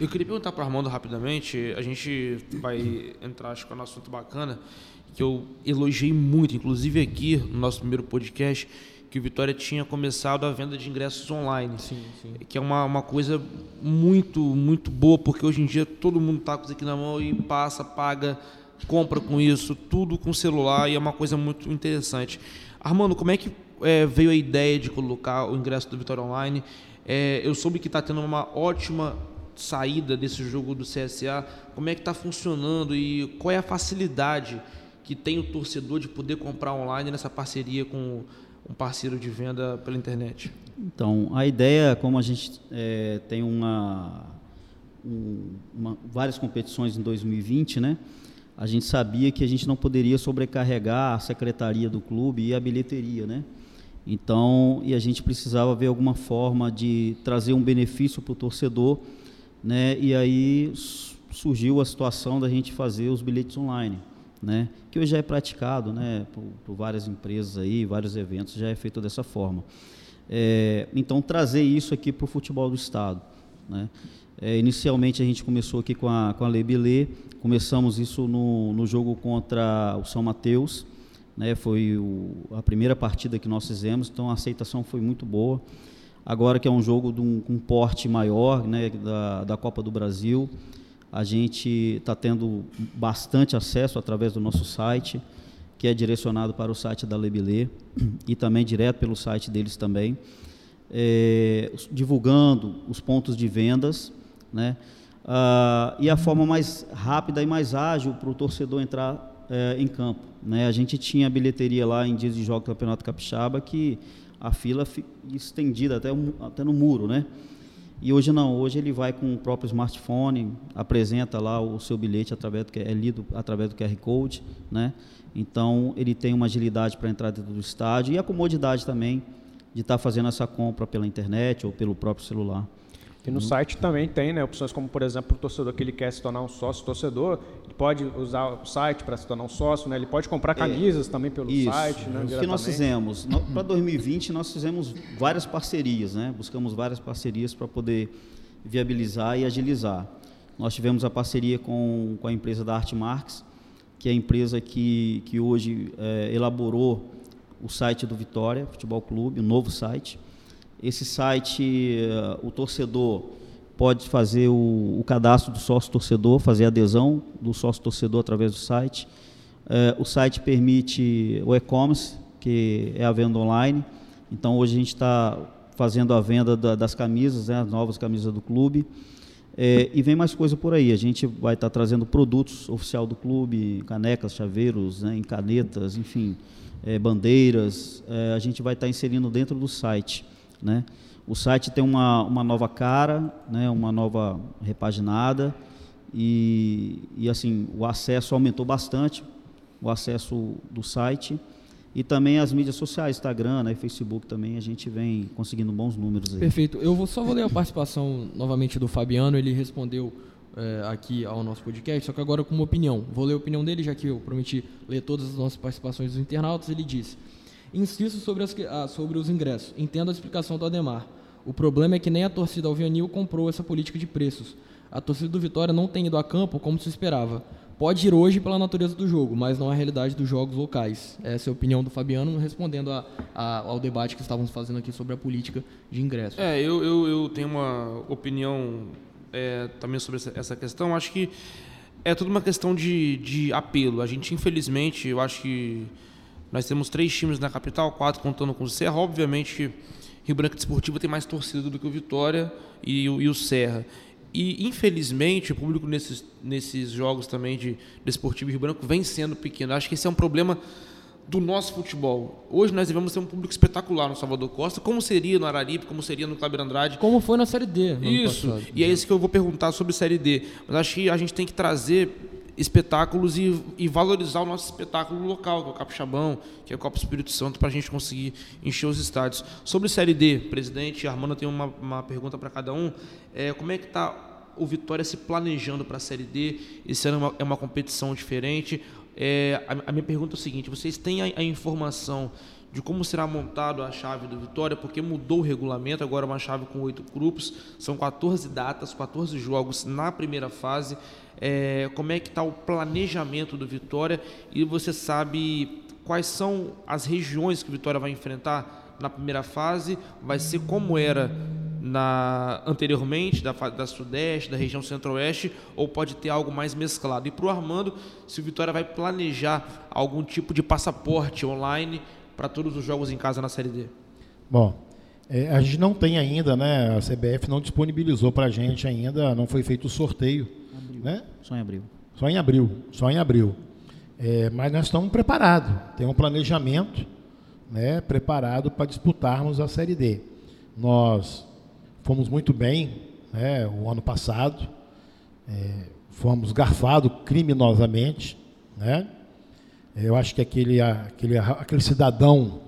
Eu queria perguntar para o Armando rapidamente, a gente vai entrar acho que é um assunto bacana, que eu elogiei muito, inclusive aqui no nosso primeiro podcast, que o Vitória tinha começado a venda de ingressos online. Sim, sim. Que é uma, uma coisa muito, muito boa, porque hoje em dia todo mundo está com isso aqui na mão e passa, paga, compra com isso, tudo com celular, e é uma coisa muito interessante. Armando, como é que é, veio a ideia de colocar o ingresso do Vitória Online? É, eu soube que está tendo uma ótima saída desse jogo do CSA. Como é que está funcionando e qual é a facilidade que tem o torcedor de poder comprar online nessa parceria com um parceiro de venda pela internet? Então, a ideia, como a gente é, tem uma, um, uma, várias competições em 2020, né? A gente sabia que a gente não poderia sobrecarregar a secretaria do clube e a bilheteria, né? Então, e a gente precisava ver alguma forma de trazer um benefício para o torcedor, né? E aí surgiu a situação da gente fazer os bilhetes online né? que hoje já é praticado né? por, por várias empresas aí, vários eventos, já é feito dessa forma. É, então, trazer isso aqui para o futebol do Estado. Né? É, inicialmente, a gente começou aqui com a, com a Lei Bilê, começamos isso no, no jogo contra o São Mateus, né? foi o, a primeira partida que nós fizemos, então a aceitação foi muito boa. Agora que é um jogo de um, com um porte maior né? da, da Copa do Brasil, a gente está tendo bastante acesso através do nosso site, que é direcionado para o site da Lebilê e também direto pelo site deles também, é, divulgando os pontos de vendas, né? Ah, e a forma mais rápida e mais ágil para o torcedor entrar é, em campo. Né? A gente tinha bilheteria lá em dias de jogo do Campeonato Capixaba que a fila estendida até, até no muro, né? E hoje não, hoje ele vai com o próprio smartphone, apresenta lá o seu bilhete através do, é lido através do QR Code, né? Então ele tem uma agilidade para entrar dentro do estádio e a comodidade também de estar tá fazendo essa compra pela internet ou pelo próprio celular. E no site também tem né, opções como, por exemplo, o torcedor que ele quer se tornar um sócio torcedor, ele pode usar o site para se tornar um sócio, né? ele pode comprar é. camisas é, também pelo isso, site. Né, o que nós fizemos? Para 2020, nós fizemos várias parcerias, né? buscamos várias parcerias para poder viabilizar e agilizar. Nós tivemos a parceria com, com a empresa da Arte Marques, que é a empresa que, que hoje é, elaborou o site do Vitória Futebol Clube, o um novo site. Esse site, uh, o torcedor pode fazer o, o cadastro do sócio torcedor, fazer a adesão do sócio torcedor através do site. Uh, o site permite o e-commerce, que é a venda online. Então hoje a gente está fazendo a venda da, das camisas, né, as novas camisas do clube. É, e vem mais coisa por aí. A gente vai estar tá trazendo produtos oficial do clube, canecas, chaveiros, né, canetas, enfim, é, bandeiras. É, a gente vai estar tá inserindo dentro do site. Né? O site tem uma, uma nova cara, né, uma nova repaginada. E, e assim, o acesso aumentou bastante, o acesso do site. E também as mídias sociais, Instagram, né, Facebook também, a gente vem conseguindo bons números aí. Perfeito. Eu só vou ler a participação novamente do Fabiano, ele respondeu é, aqui ao nosso podcast, só que agora com uma opinião. Vou ler a opinião dele, já que eu prometi ler todas as nossas participações dos internautas. Ele disse: Insisto sobre, as, ah, sobre os ingressos. Entendo a explicação do Ademar. O problema é que nem a torcida Alvianil comprou essa política de preços. A torcida do Vitória não tem ido a campo como se esperava pode ir hoje pela natureza do jogo, mas não a realidade dos jogos locais. Essa é a opinião do Fabiano, respondendo a, a, ao debate que estávamos fazendo aqui sobre a política de ingresso. É, eu, eu, eu tenho uma opinião é, também sobre essa questão. Acho que é tudo uma questão de, de apelo. A gente, infelizmente, eu acho que nós temos três times na capital, quatro contando com o Serra. Obviamente, Rio Branco Desportivo tem mais torcida do que o Vitória e, e o Serra. E, infelizmente, o público nesses, nesses jogos também de Desportivo de Rio Branco vem sendo pequeno. Acho que esse é um problema do nosso futebol. Hoje nós devemos ter um público espetacular no Salvador Costa, como seria no Araripe, como seria no Cláudio Andrade. Como foi na Série D. Isso, e é isso que eu vou perguntar sobre Série D. Mas acho que a gente tem que trazer espetáculos e, e, valorizar o nosso espetáculo local, que é o Capixabão, que é o Copa Espírito Santo, para a gente conseguir encher os estádios. Sobre Série D, presidente, Armando tem uma, uma pergunta para cada um. É, como é que está o Vitória se planejando para a Série D? Esse ano é uma, é uma competição diferente. É, a, a, minha pergunta é o seguinte: vocês têm a, a informação de como será montado a chave do Vitória, porque mudou o regulamento, agora é uma chave com oito grupos, são 14 datas, 14 jogos na primeira fase é, como é que está o planejamento do Vitória e você sabe quais são as regiões que o Vitória vai enfrentar na primeira fase, vai ser como era na anteriormente, da, da Sudeste, da região Centro-Oeste, ou pode ter algo mais mesclado. E para o Armando, se o Vitória vai planejar algum tipo de passaporte online para todos os jogos em casa na Série D. Bom, é, a gente não tem ainda, né? A CBF não disponibilizou para a gente ainda, não foi feito o sorteio né? Só em abril. Só em abril, só em abril. É, mas nós estamos preparados, tem um planejamento né, preparado para disputarmos a Série D. Nós fomos muito bem né, o ano passado, é, fomos garfados criminosamente. Né? Eu acho que aquele, aquele, aquele cidadão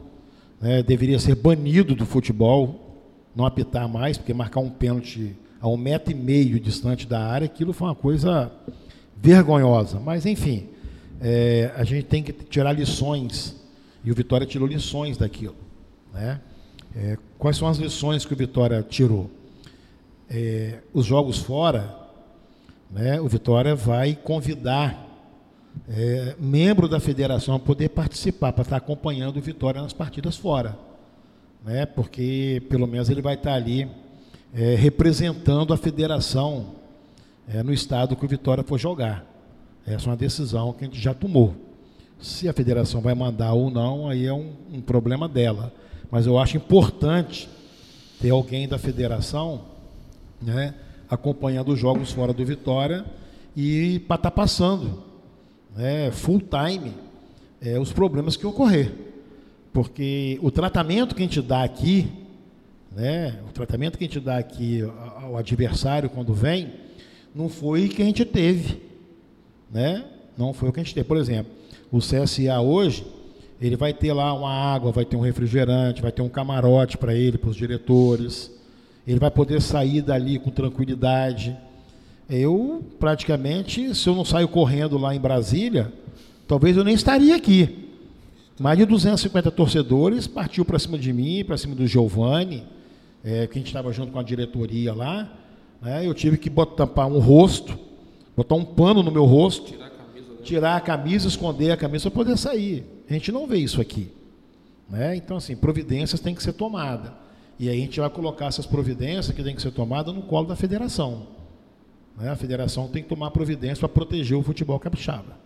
né, deveria ser banido do futebol, não apitar mais, porque marcar um pênalti a um metro e meio distante da área, aquilo foi uma coisa vergonhosa. Mas, enfim, é, a gente tem que tirar lições, e o Vitória tirou lições daquilo. Né? É, quais são as lições que o Vitória tirou? É, os jogos fora, né, o Vitória vai convidar é, membro da federação a poder participar, para estar acompanhando o Vitória nas partidas fora. Né, porque pelo menos ele vai estar ali é, representando a federação é, no estado que o Vitória for jogar. Essa é uma decisão que a gente já tomou. Se a federação vai mandar ou não, aí é um, um problema dela. Mas eu acho importante ter alguém da federação né, acompanhando os jogos fora do Vitória e para estar tá passando né, full time é, os problemas que ocorrer. Porque o tratamento que a gente dá aqui né? O tratamento que a gente dá aqui ao adversário quando vem, não foi o que a gente teve. Né? Não foi o que a gente teve. Por exemplo, o CSA hoje, ele vai ter lá uma água, vai ter um refrigerante, vai ter um camarote para ele, para os diretores. Ele vai poder sair dali com tranquilidade. Eu, praticamente, se eu não saio correndo lá em Brasília, talvez eu nem estaria aqui. Mais de 250 torcedores partiu para cima de mim, para cima do Giovanni é, que a gente estava junto com a diretoria lá, né, eu tive que botar, tampar um rosto, botar um pano no meu rosto, tirar a camisa, né? tirar a camisa esconder a camisa para poder sair. A gente não vê isso aqui. Né? Então, assim, providências têm que ser tomadas. E aí a gente vai colocar essas providências que têm que ser tomadas no colo da federação. Né? A federação tem que tomar providência para proteger o futebol capixaba.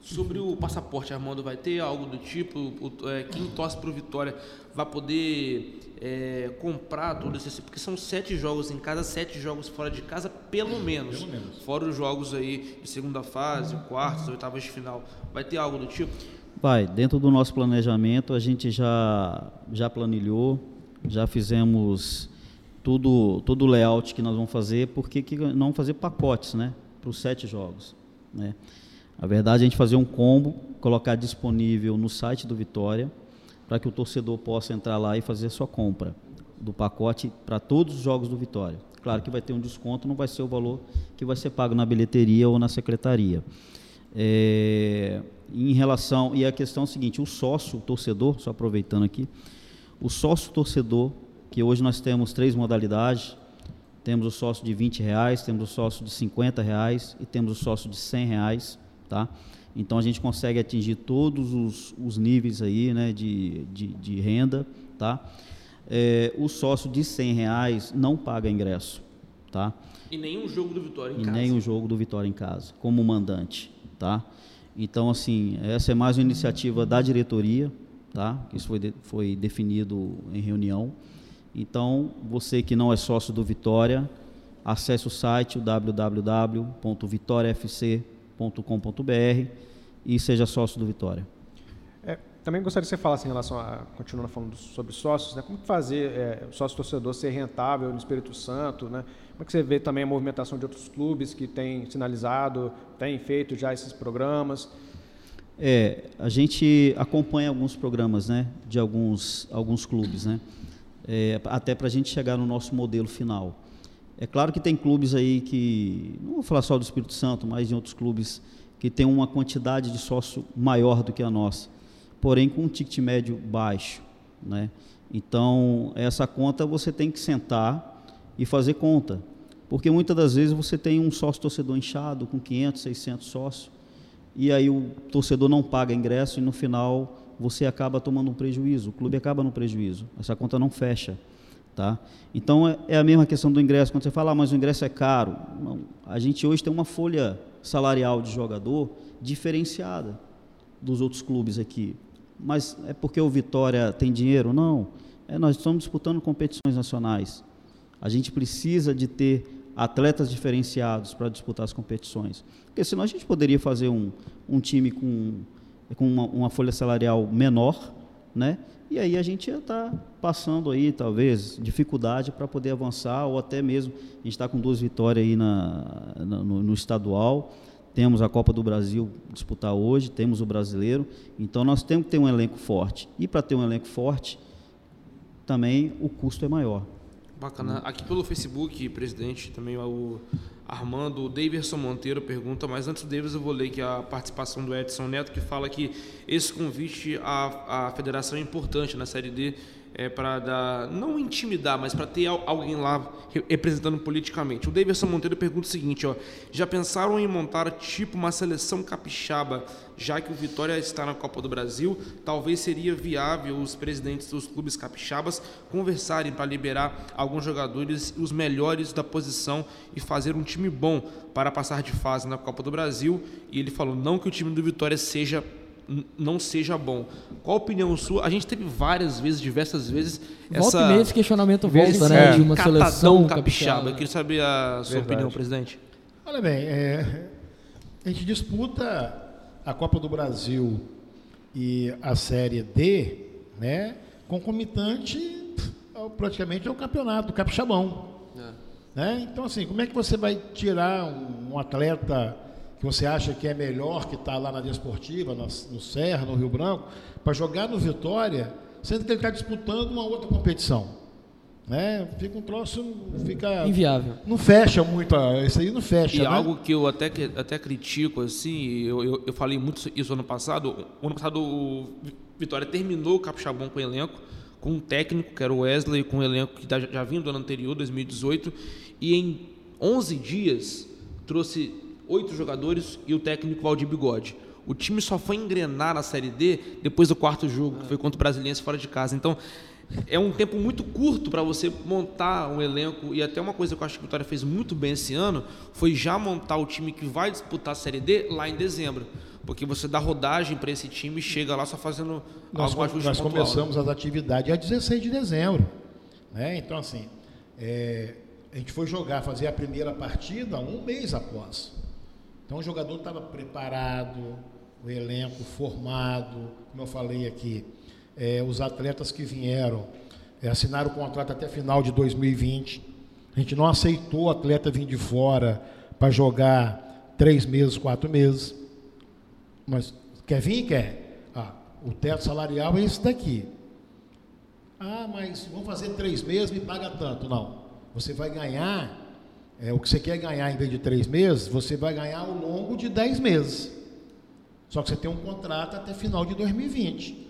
Sobre o passaporte, Armando, vai ter algo do tipo? O, é, quem torce para o Vitória vai poder é, comprar tudo isso? Porque são sete jogos em casa, sete jogos fora de casa. pelo menos. Pelo menos. Fora os jogos aí de segunda fase, quartas, oitavas de final. Vai ter algo do tipo? Vai, dentro do nosso planejamento a gente já, já planilhou, já fizemos tudo, todo o layout que nós vamos fazer, porque que não fazer pacotes, né? Para os sete jogos. Né? A verdade é a gente fazer um combo, colocar disponível no site do Vitória, para que o torcedor possa entrar lá e fazer a sua compra do pacote para todos os jogos do Vitória. Claro que vai ter um desconto, não vai ser o valor que vai ser pago na bilheteria ou na secretaria. É, em relação e a questão é a seguinte, o sócio, o torcedor, só aproveitando aqui, o sócio torcedor, que hoje nós temos três modalidades, temos o sócio de 20 reais, temos o sócio de 50 reais e temos o sócio de 100 reais, tá? Então a gente consegue atingir todos os, os níveis aí, né, de, de, de renda, tá? É, o sócio de 100 reais não paga ingresso, tá? E nenhum jogo do Vitória em e casa. nem o jogo do Vitória em casa, como mandante, tá? Então, assim, essa é mais uma iniciativa da diretoria, tá? Isso foi, de, foi definido em reunião. Então, você que não é sócio do Vitória, acesse o site www.vitoriafc.com.br e seja sócio do Vitória. É, também gostaria que você falasse em relação a, continuando falando sobre sócios, né, como fazer é, o sócio torcedor ser rentável no Espírito Santo, né? Como é que você vê também a movimentação de outros clubes que têm sinalizado, têm feito já esses programas? É, a gente acompanha alguns programas, né, de alguns alguns clubes, né, é, até para a gente chegar no nosso modelo final. É claro que tem clubes aí que, não vou falar só do Espírito Santo, mas em outros clubes que tem uma quantidade de sócio maior do que a nossa, porém com um ticket médio baixo, né? Então, essa conta você tem que sentar e fazer conta, porque muitas das vezes você tem um sócio torcedor inchado com 500, 600 sócios, e aí o torcedor não paga ingresso e no final você acaba tomando um prejuízo, o clube acaba no prejuízo, essa conta não fecha. Tá? Então é, é a mesma questão do ingresso, quando você fala, ah, mas o ingresso é caro. Não, a gente hoje tem uma folha salarial de jogador diferenciada dos outros clubes aqui. Mas é porque o Vitória tem dinheiro? Não. É, nós estamos disputando competições nacionais. A gente precisa de ter atletas diferenciados para disputar as competições. Porque senão a gente poderia fazer um, um time com, com uma, uma folha salarial menor, né? E aí a gente ia estar tá passando aí, talvez, dificuldade para poder avançar, ou até mesmo, a gente está com duas vitórias aí na, na no, no, estadual, temos a Copa do Brasil disputar hoje, temos o brasileiro, então nós temos que ter um elenco forte. E para ter um elenco forte, também o custo é maior. Bacana. Aqui pelo Facebook, presidente, também o Armando, o Davidson Monteiro pergunta, mas antes do eu vou ler aqui a participação do Edson Neto, que fala que esse convite à, à federação é importante na Série D é, para dar, não intimidar, mas para ter alguém lá representando politicamente. O Davidson Monteiro pergunta o seguinte, ó, já pensaram em montar tipo uma seleção capixaba, já que o Vitória está na Copa do Brasil? Talvez seria viável os presidentes dos clubes capixabas conversarem para liberar alguns jogadores, os melhores da posição e fazer um time bom para passar de fase na Copa do Brasil. E ele falou, não que o time do Vitória seja não seja bom. Qual a opinião sua? A gente teve várias vezes, diversas vezes, volta essa... e esse questionamento volta, né? É. De uma seleção capixaba. capixaba. Eu queria saber a sua Verdade. opinião, presidente. Olha bem, é, a gente disputa a Copa do Brasil e a Série D, né? Concomitante praticamente ao campeonato, do capixabão. É. Né? Então, assim, como é que você vai tirar um, um atleta que você acha que é melhor que está lá na Desportiva, no, no Serra, no Rio Branco, para jogar no Vitória, sendo que ele está disputando uma outra competição. Né? Fica um troço, fica inviável. Não fecha muito, isso aí não fecha. E né? algo que eu até até critico assim, eu, eu, eu, falei muito isso ano passado. O ano passado o Vitória terminou o Capixabão com o elenco, com um técnico que era o Wesley, com um elenco que já, já vinha do ano anterior, 2018, e em 11 dias trouxe oito jogadores e o técnico Valdir Bigode. O time só foi engrenar na Série D depois do quarto jogo, que foi contra o Brasiliense fora de casa. Então, é um tempo muito curto para você montar um elenco. E até uma coisa que eu acho que a Vitória fez muito bem esse ano foi já montar o time que vai disputar a Série D lá em dezembro. Porque você dá rodagem para esse time e chega lá só fazendo nós, algum ajuste Nós pontual, começamos as atividades a 16 de dezembro. Né? Então, assim, é, a gente foi jogar, fazer a primeira partida um mês após. Então o jogador estava preparado, o elenco formado, como eu falei aqui, é, os atletas que vieram é, assinaram o contrato até final de 2020. A gente não aceitou o atleta vir de fora para jogar três meses, quatro meses. Mas quer vir? Quer. Ah, o teto salarial é esse daqui. Ah, mas vamos fazer três meses, me paga tanto. Não. Você vai ganhar, é, o que você quer ganhar em vez de três meses, você vai ganhar ao longo de dez meses. Só que você tem um contrato até final de 2020.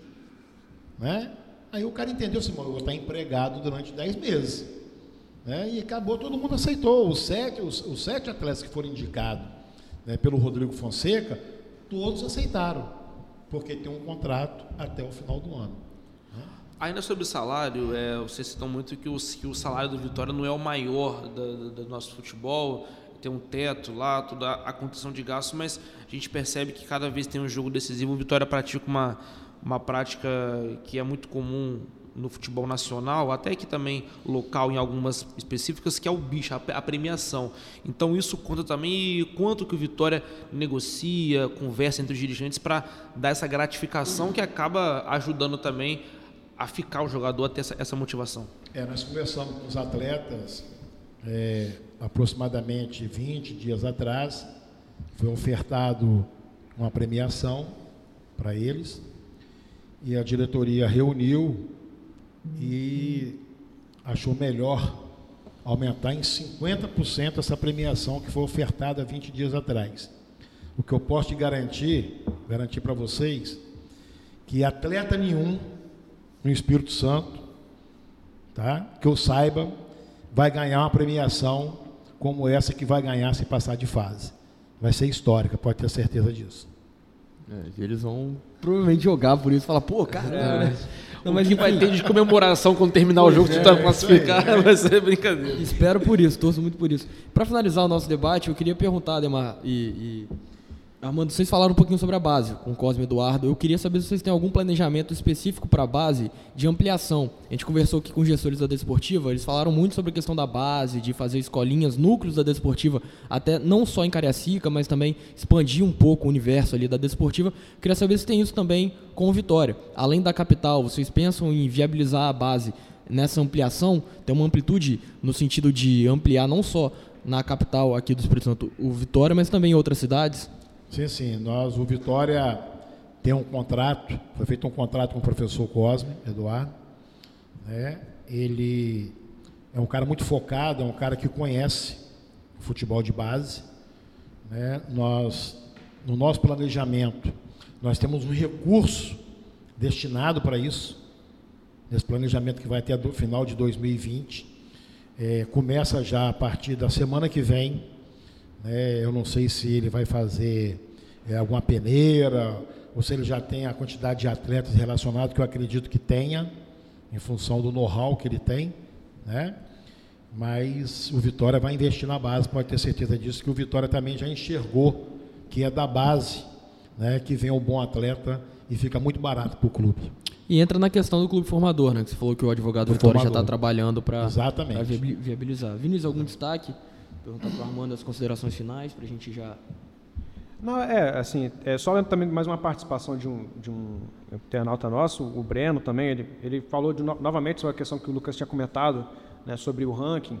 Né? Aí o cara entendeu assim, eu vou estar empregado durante dez meses. Né? E acabou, todo mundo aceitou. Os sete, os, os sete atletas que foram indicados né, pelo Rodrigo Fonseca, todos aceitaram, porque tem um contrato até o final do ano. Ainda sobre o salário, é, vocês citam muito que o, que o salário do Vitória não é o maior do, do nosso futebol, tem um teto lá, toda a condição de gasto, mas a gente percebe que cada vez tem um jogo decisivo, o Vitória pratica uma, uma prática que é muito comum no futebol nacional, até que também local em algumas específicas, que é o bicho, a premiação. Então isso conta também quanto que o Vitória negocia, conversa entre os dirigentes para dar essa gratificação que acaba ajudando também a ficar o jogador a ter essa, essa motivação? É, nós conversamos com os atletas é, aproximadamente 20 dias atrás. Foi ofertado uma premiação para eles e a diretoria reuniu e achou melhor aumentar em 50% essa premiação que foi ofertada 20 dias atrás. O que eu posso te garantir, garantir para vocês, que atleta nenhum no Espírito Santo, tá? que eu saiba, vai ganhar uma premiação como essa que vai ganhar se passar de fase. Vai ser histórica, pode ter certeza disso. É, eles vão provavelmente jogar por isso e falar, pô, cara. É. Não, mas que vai ter de comemoração quando terminar o jogo, é, tá classificar, vai ser brincadeira. Espero por isso, torço muito por isso. Para finalizar o nosso debate, eu queria perguntar, Ademar e, e Armando, vocês falaram um pouquinho sobre a base com o Cosme Eduardo. Eu queria saber se vocês têm algum planejamento específico para a base de ampliação. A gente conversou aqui com gestores da Desportiva, eles falaram muito sobre a questão da base, de fazer escolinhas, núcleos da Desportiva, até não só em Cariacica, mas também expandir um pouco o universo ali da Desportiva. Queria saber se tem isso também com o Vitória. Além da capital, vocês pensam em viabilizar a base nessa ampliação? Tem uma amplitude no sentido de ampliar não só na capital aqui do Espírito Santo, o Vitória, mas também em outras cidades? Sim, sim. Nós, o Vitória tem um contrato, foi feito um contrato com o professor Cosme, Eduardo. Né? Ele é um cara muito focado, é um cara que conhece o futebol de base. Né? Nós, no nosso planejamento, nós temos um recurso destinado para isso. Nesse planejamento que vai até o final de 2020. É, começa já a partir da semana que vem né? Eu não sei se ele vai fazer é, alguma peneira, ou se ele já tem a quantidade de atletas relacionados, que eu acredito que tenha, em função do know-how que ele tem. Né? Mas o Vitória vai investir na base, pode ter certeza disso, que o Vitória também já enxergou que é da base né, que vem o bom atleta e fica muito barato para o clube. E entra na questão do clube formador, né? Que você falou que o advogado do Vitória formador. já está trabalhando para viabilizar. Vinícius, algum destaque? Perguntar para o Armando as considerações finais, para a gente já... Não, é, assim, é, só também mais uma participação de um, de um internauta nosso, o Breno também, ele, ele falou de, novamente sobre a questão que o Lucas tinha comentado, né, sobre o ranking,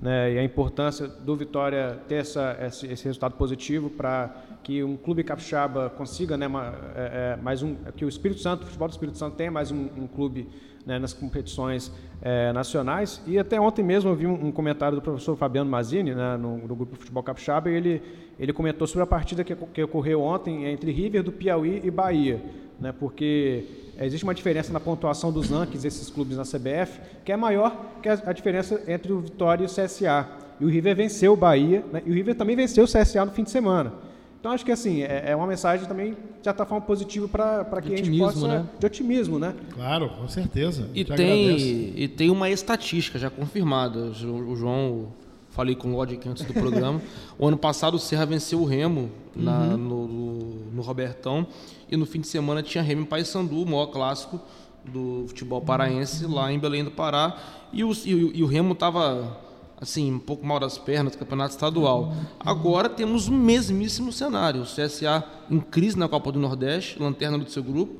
né, e a importância do Vitória ter essa, esse, esse resultado positivo para que um clube capixaba consiga, né, uma, é, é, mais um, que o Espírito Santo, o futebol do Espírito Santo tenha mais um, um clube né, nas competições é, nacionais. E até ontem mesmo eu vi um, um comentário do professor Fabiano Mazini, né, no, no, grupo Futebol Capixaba, e ele, ele comentou sobre a partida que, que ocorreu ontem entre River do Piauí e Bahia, né, porque existe uma diferença na pontuação dos rankings desses clubes na CBF, que é maior que a, a diferença entre o Vitória e o CSA. E o River venceu o Bahia, né, e o River também venceu o CSA no fim de semana. Então acho que assim, é, é uma mensagem também, de certa forma, positiva para que a gente possa. Né? De otimismo, né? Claro, com certeza. E tem, e tem uma estatística já confirmada. O João, falei com o Lodge antes do programa. o ano passado o Serra venceu o Remo na, uhum. no, no, no, Robertão. E no fim de semana tinha Remo em Paysandu, o maior clássico do futebol paraense, lá em Belém do Pará. E o, e, e o Remo estava assim, um pouco mal das pernas do campeonato estadual. Agora temos o mesmíssimo cenário. O CSA em crise na Copa do Nordeste, lanterna do seu grupo,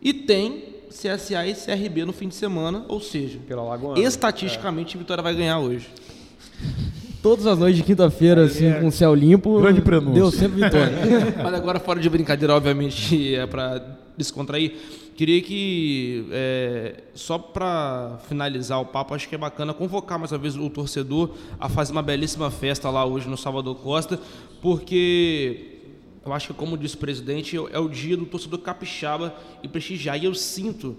e tem CSA e CRB no fim de semana, ou seja, Pela Lagoana. estatisticamente a Vitória vai ganhar hoje. Todas as noites de quinta-feira, assim, com céu limpo. Grande prenúncio. Deu sempre vitória. Mas agora, fora de brincadeira, obviamente, é para descontrair. Queria que, é, só para finalizar o papo, acho que é bacana convocar mais uma vez o torcedor a fazer uma belíssima festa lá hoje no Salvador Costa, porque eu acho que, como disse o presidente, é o dia do torcedor capixaba e prestigiar. E eu sinto,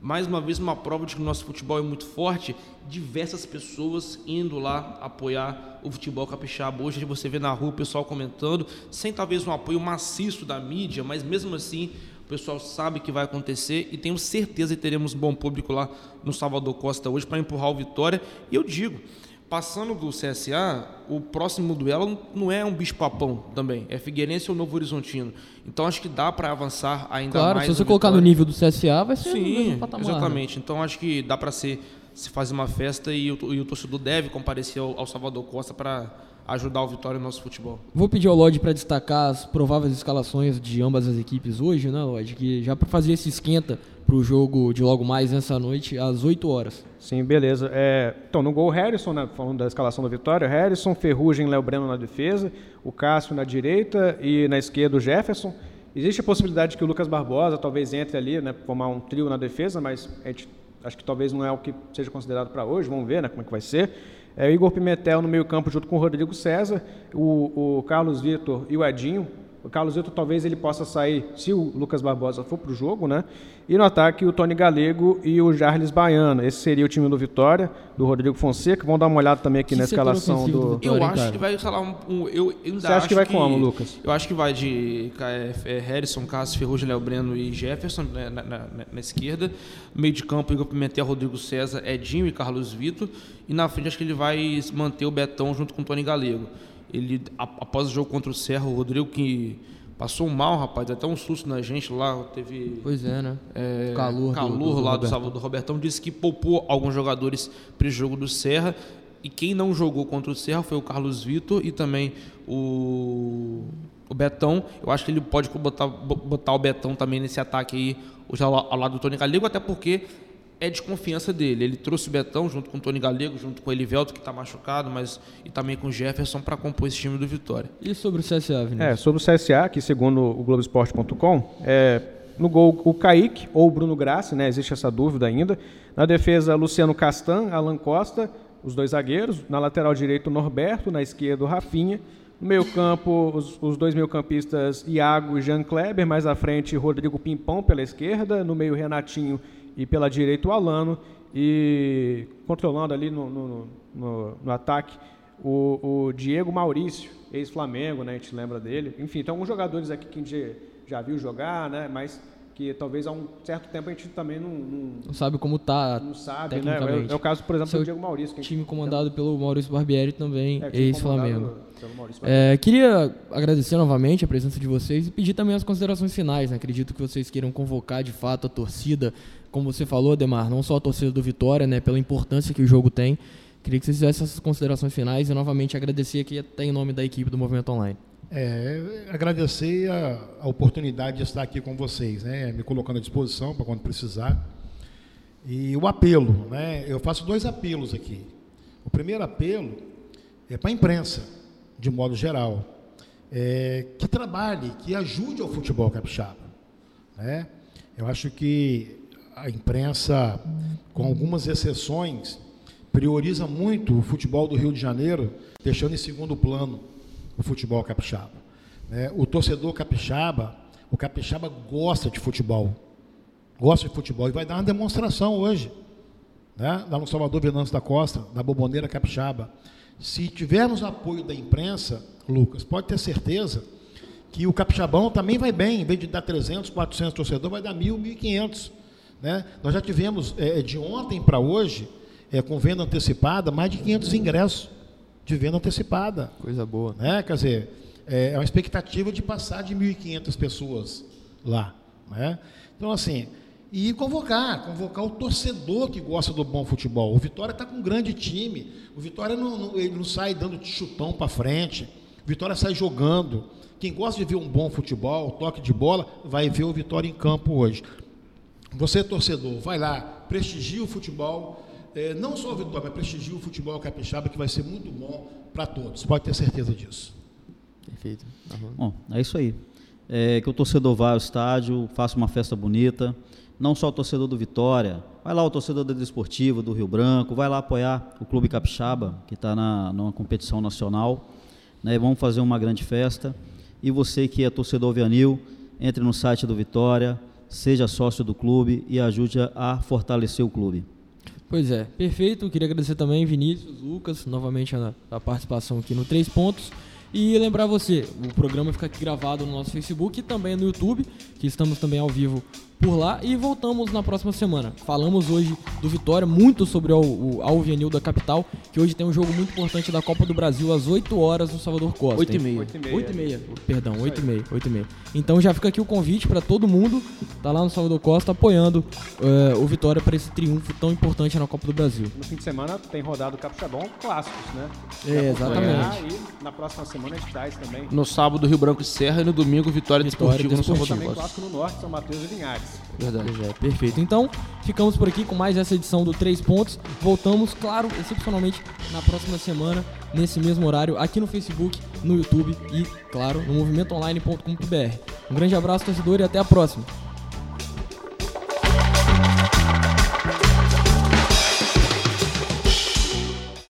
mais uma vez, uma prova de que o nosso futebol é muito forte, diversas pessoas indo lá apoiar o futebol capixaba. Hoje você vê na rua o pessoal comentando, sem talvez um apoio maciço da mídia, mas mesmo assim o pessoal sabe que vai acontecer e tenho certeza que teremos um bom público lá no Salvador Costa hoje para empurrar o Vitória. E eu digo, passando do CSA, o próximo duelo não é um bicho-papão também, é Figueirense ou Novo Horizontino. Então acho que dá para avançar ainda Claro, mais. se você colocar no Vitória. nível do CSA, vai ser no Sim, patamar. né? exatamente. Então acho que dá para ser se fazer uma festa e o, e o torcedor deve comparecer ao, ao Salvador Costa para ajudar o Vitória no nosso futebol. Vou pedir ao Lodge para destacar as prováveis escalações de ambas as equipes hoje, né, Lodge? Que já para fazer esse esquenta para o jogo de logo mais nessa noite, às 8 horas. Sim, beleza. É, então, no gol, Harrison, né, falando da escalação da vitória, Harrison, Ferrugem, Léo Breno na defesa, o Cássio na direita e na esquerda o Jefferson. Existe a possibilidade que o Lucas Barbosa talvez entre ali, né, formar um trio na defesa, mas a gente, acho que talvez não é o que seja considerado para hoje, vamos ver né, como é que vai ser. É, Igor Pimentel no meio campo junto com o Rodrigo César, o, o Carlos Vitor e o Edinho. O Carlos Vitor talvez ele possa sair se o Lucas Barbosa for para o jogo, né? E no ataque o Tony Galego e o Jarles Baiano. Esse seria o time do Vitória, do Rodrigo Fonseca. Vamos dar uma olhada também aqui Que na escalação do do. Vitória? Eu acho cara? que vai escalar um. um- eu ainda Você acha acho que vai como, Lucas? Eu acho que vai de é, é, Harrison, Cássio, Ferrugem, Léo Breno e Jefferson né, na, na- na- na esquerda. Meio de campo, Igor Pimentel, Rodrigo César, Edinho e Carlos Vitor. E na frente acho que ele vai manter o Betão junto com o Tony Galego. Ele, após o jogo contra o Serra, o Rodrigo que passou mal, rapaz, até um susto na gente lá, teve Pois é, né? é, calor do- calor do lá do. Salvador Robertão disse que poupou alguns jogadores para o jogo do Serra e quem não jogou contra o Serra foi o Carlos Vitor e também o, o Betão. Eu acho que ele pode botar, bo- botar o Betão também nesse ataque aí ao, ao lado do Tony Galego, até porque é de confiança dele. Ele trouxe o Betão junto com o Tony Galego, junto com o Elivelto, que está machucado, mas e também com o Jefferson para compor esse time do Vitória. E sobre o CSA, Vinícius? É, sobre o CSA, que segundo o Globoesporte.com, é, no gol o Kaique ou o Bruno Grassi, né, existe essa dúvida ainda. Na defesa, Luciano Castan, Alan Costa, os dois zagueiros. Na lateral direito, Norberto, na esquerda, o Rafinha. No meio campo, os, os dois meio-campistas, Iago e Jean Kleber. Mais à frente, Rodrigo Pimpão pela esquerda. No meio, Renatinho e pela direita, o Alano. E controlando ali no, no, no- no ataque, o, o Diego Maurício, ex-Flamengo, né? A gente lembra dele. Enfim, tem alguns jogadores aqui que a gente já viu jogar, né? Mas que talvez há um certo tempo a gente também não, não, Não sabe como tá não sabe, né? É, é o caso, por exemplo, Seu do Diego Maurício. Que time comandado pelo Maurício Barbieri também, é, ex-Flamengo. É, queria agradecer novamente a presença de vocês e pedir também as considerações finais. né? Acredito que vocês queiram convocar de fato a torcida, como você falou, Demar, não só a torcida do Vitória, né, pela importância que o jogo tem. Queria que vocês fizessem essas considerações finais e novamente agradecer aqui até em nome da equipe do Movimento Online. É, agradecer a, a oportunidade de estar aqui com vocês, né? Me colocando à disposição para quando precisar. E o apelo, né? Eu faço dois apelos aqui. O primeiro apelo é para a imprensa, de modo geral, é, que trabalhe, que ajude ao futebol capixaba, né? Eu acho que a imprensa, com algumas exceções, prioriza muito o futebol do Rio de Janeiro, deixando em segundo plano o futebol capixaba. né? O torcedor capixaba, o capixaba gosta de futebol, gosta de futebol e vai dar uma demonstração hoje, né? lá no Salvador Venâncio da Costa, da Boboneira Capixaba. Se tivermos apoio da imprensa, Lucas, pode ter certeza que o capixabão também vai bem, em vez de dar 300, 400 torcedores, vai dar 1.000, 1.500. Né? Nós já tivemos, é, de ontem para hoje, é, com venda antecipada, mais de 500 ingressos de venda antecipada. Coisa boa. Né? Quer dizer, é é uma expectativa de passar de 1.500 pessoas lá. Né? Então, assim, e convocar, convocar o torcedor que gosta do bom futebol. O Vitória está com um grande time. O Vitória não, não, ele não sai dando chutão para frente. O Vitória sai jogando. Quem gosta de ver um bom futebol, toque de bola, vai ver o Vitória em campo hoje. Você, torcedor, vai lá, prestigia o futebol. É, não só o Vitória, mas prestigia o futebol capixaba, que vai ser muito bom para todos. Pode ter certeza disso. Perfeito. Uhum. Bom, é isso aí. É, que o torcedor vá ao estádio, faça uma festa bonita. Não só o torcedor do Vitória, vai lá o torcedor do Desportivo, do Rio Branco, vai lá apoiar o Clube Capixaba, que está numa competição nacional. Né, vamos fazer uma grande festa. E você que é torcedor Vianil, entre no site do Vitória, seja sócio do clube e ajude a fortalecer o clube. Pois é, perfeito. Queria agradecer também Vinícius, Lucas, novamente a, a participação aqui no Três Pontos. E lembrar você, o programa fica aqui gravado no nosso Facebook e também no YouTube, que estamos também ao vivo por lá e voltamos na próxima semana. Falamos hoje do Vitória, muito sobre o, Alvianil da capital, que hoje tem um jogo muito importante da Copa do Brasil às 8 horas no Salvador Costa. 8 e meia. 8 e meia, perdão, 8 e meia, 8 e meia. Então já fica aqui o convite para todo mundo, tá lá no Salvador Costa apoiando uh, o Vitória para esse triunfo tão importante na Copa do Brasil. No fim de semana tem rodado o Capixabão clássicos, né? É, exatamente. E na próxima semana a gente traz também. No sábado Rio Branco e Serra e no domingo Vitória, Vitória Desportivo, Desportivo no Salvador. Também clássico no Norte, São Mateus e Linhares. Verdade. É, perfeito. Então, ficamos por aqui com mais essa edição do Três Pontos. Voltamos, claro, excepcionalmente, na próxima semana, nesse mesmo horário, aqui no Facebook, no YouTube e, claro, no movimentoonline.com.br. Um grande abraço, torcedor, e até a próxima.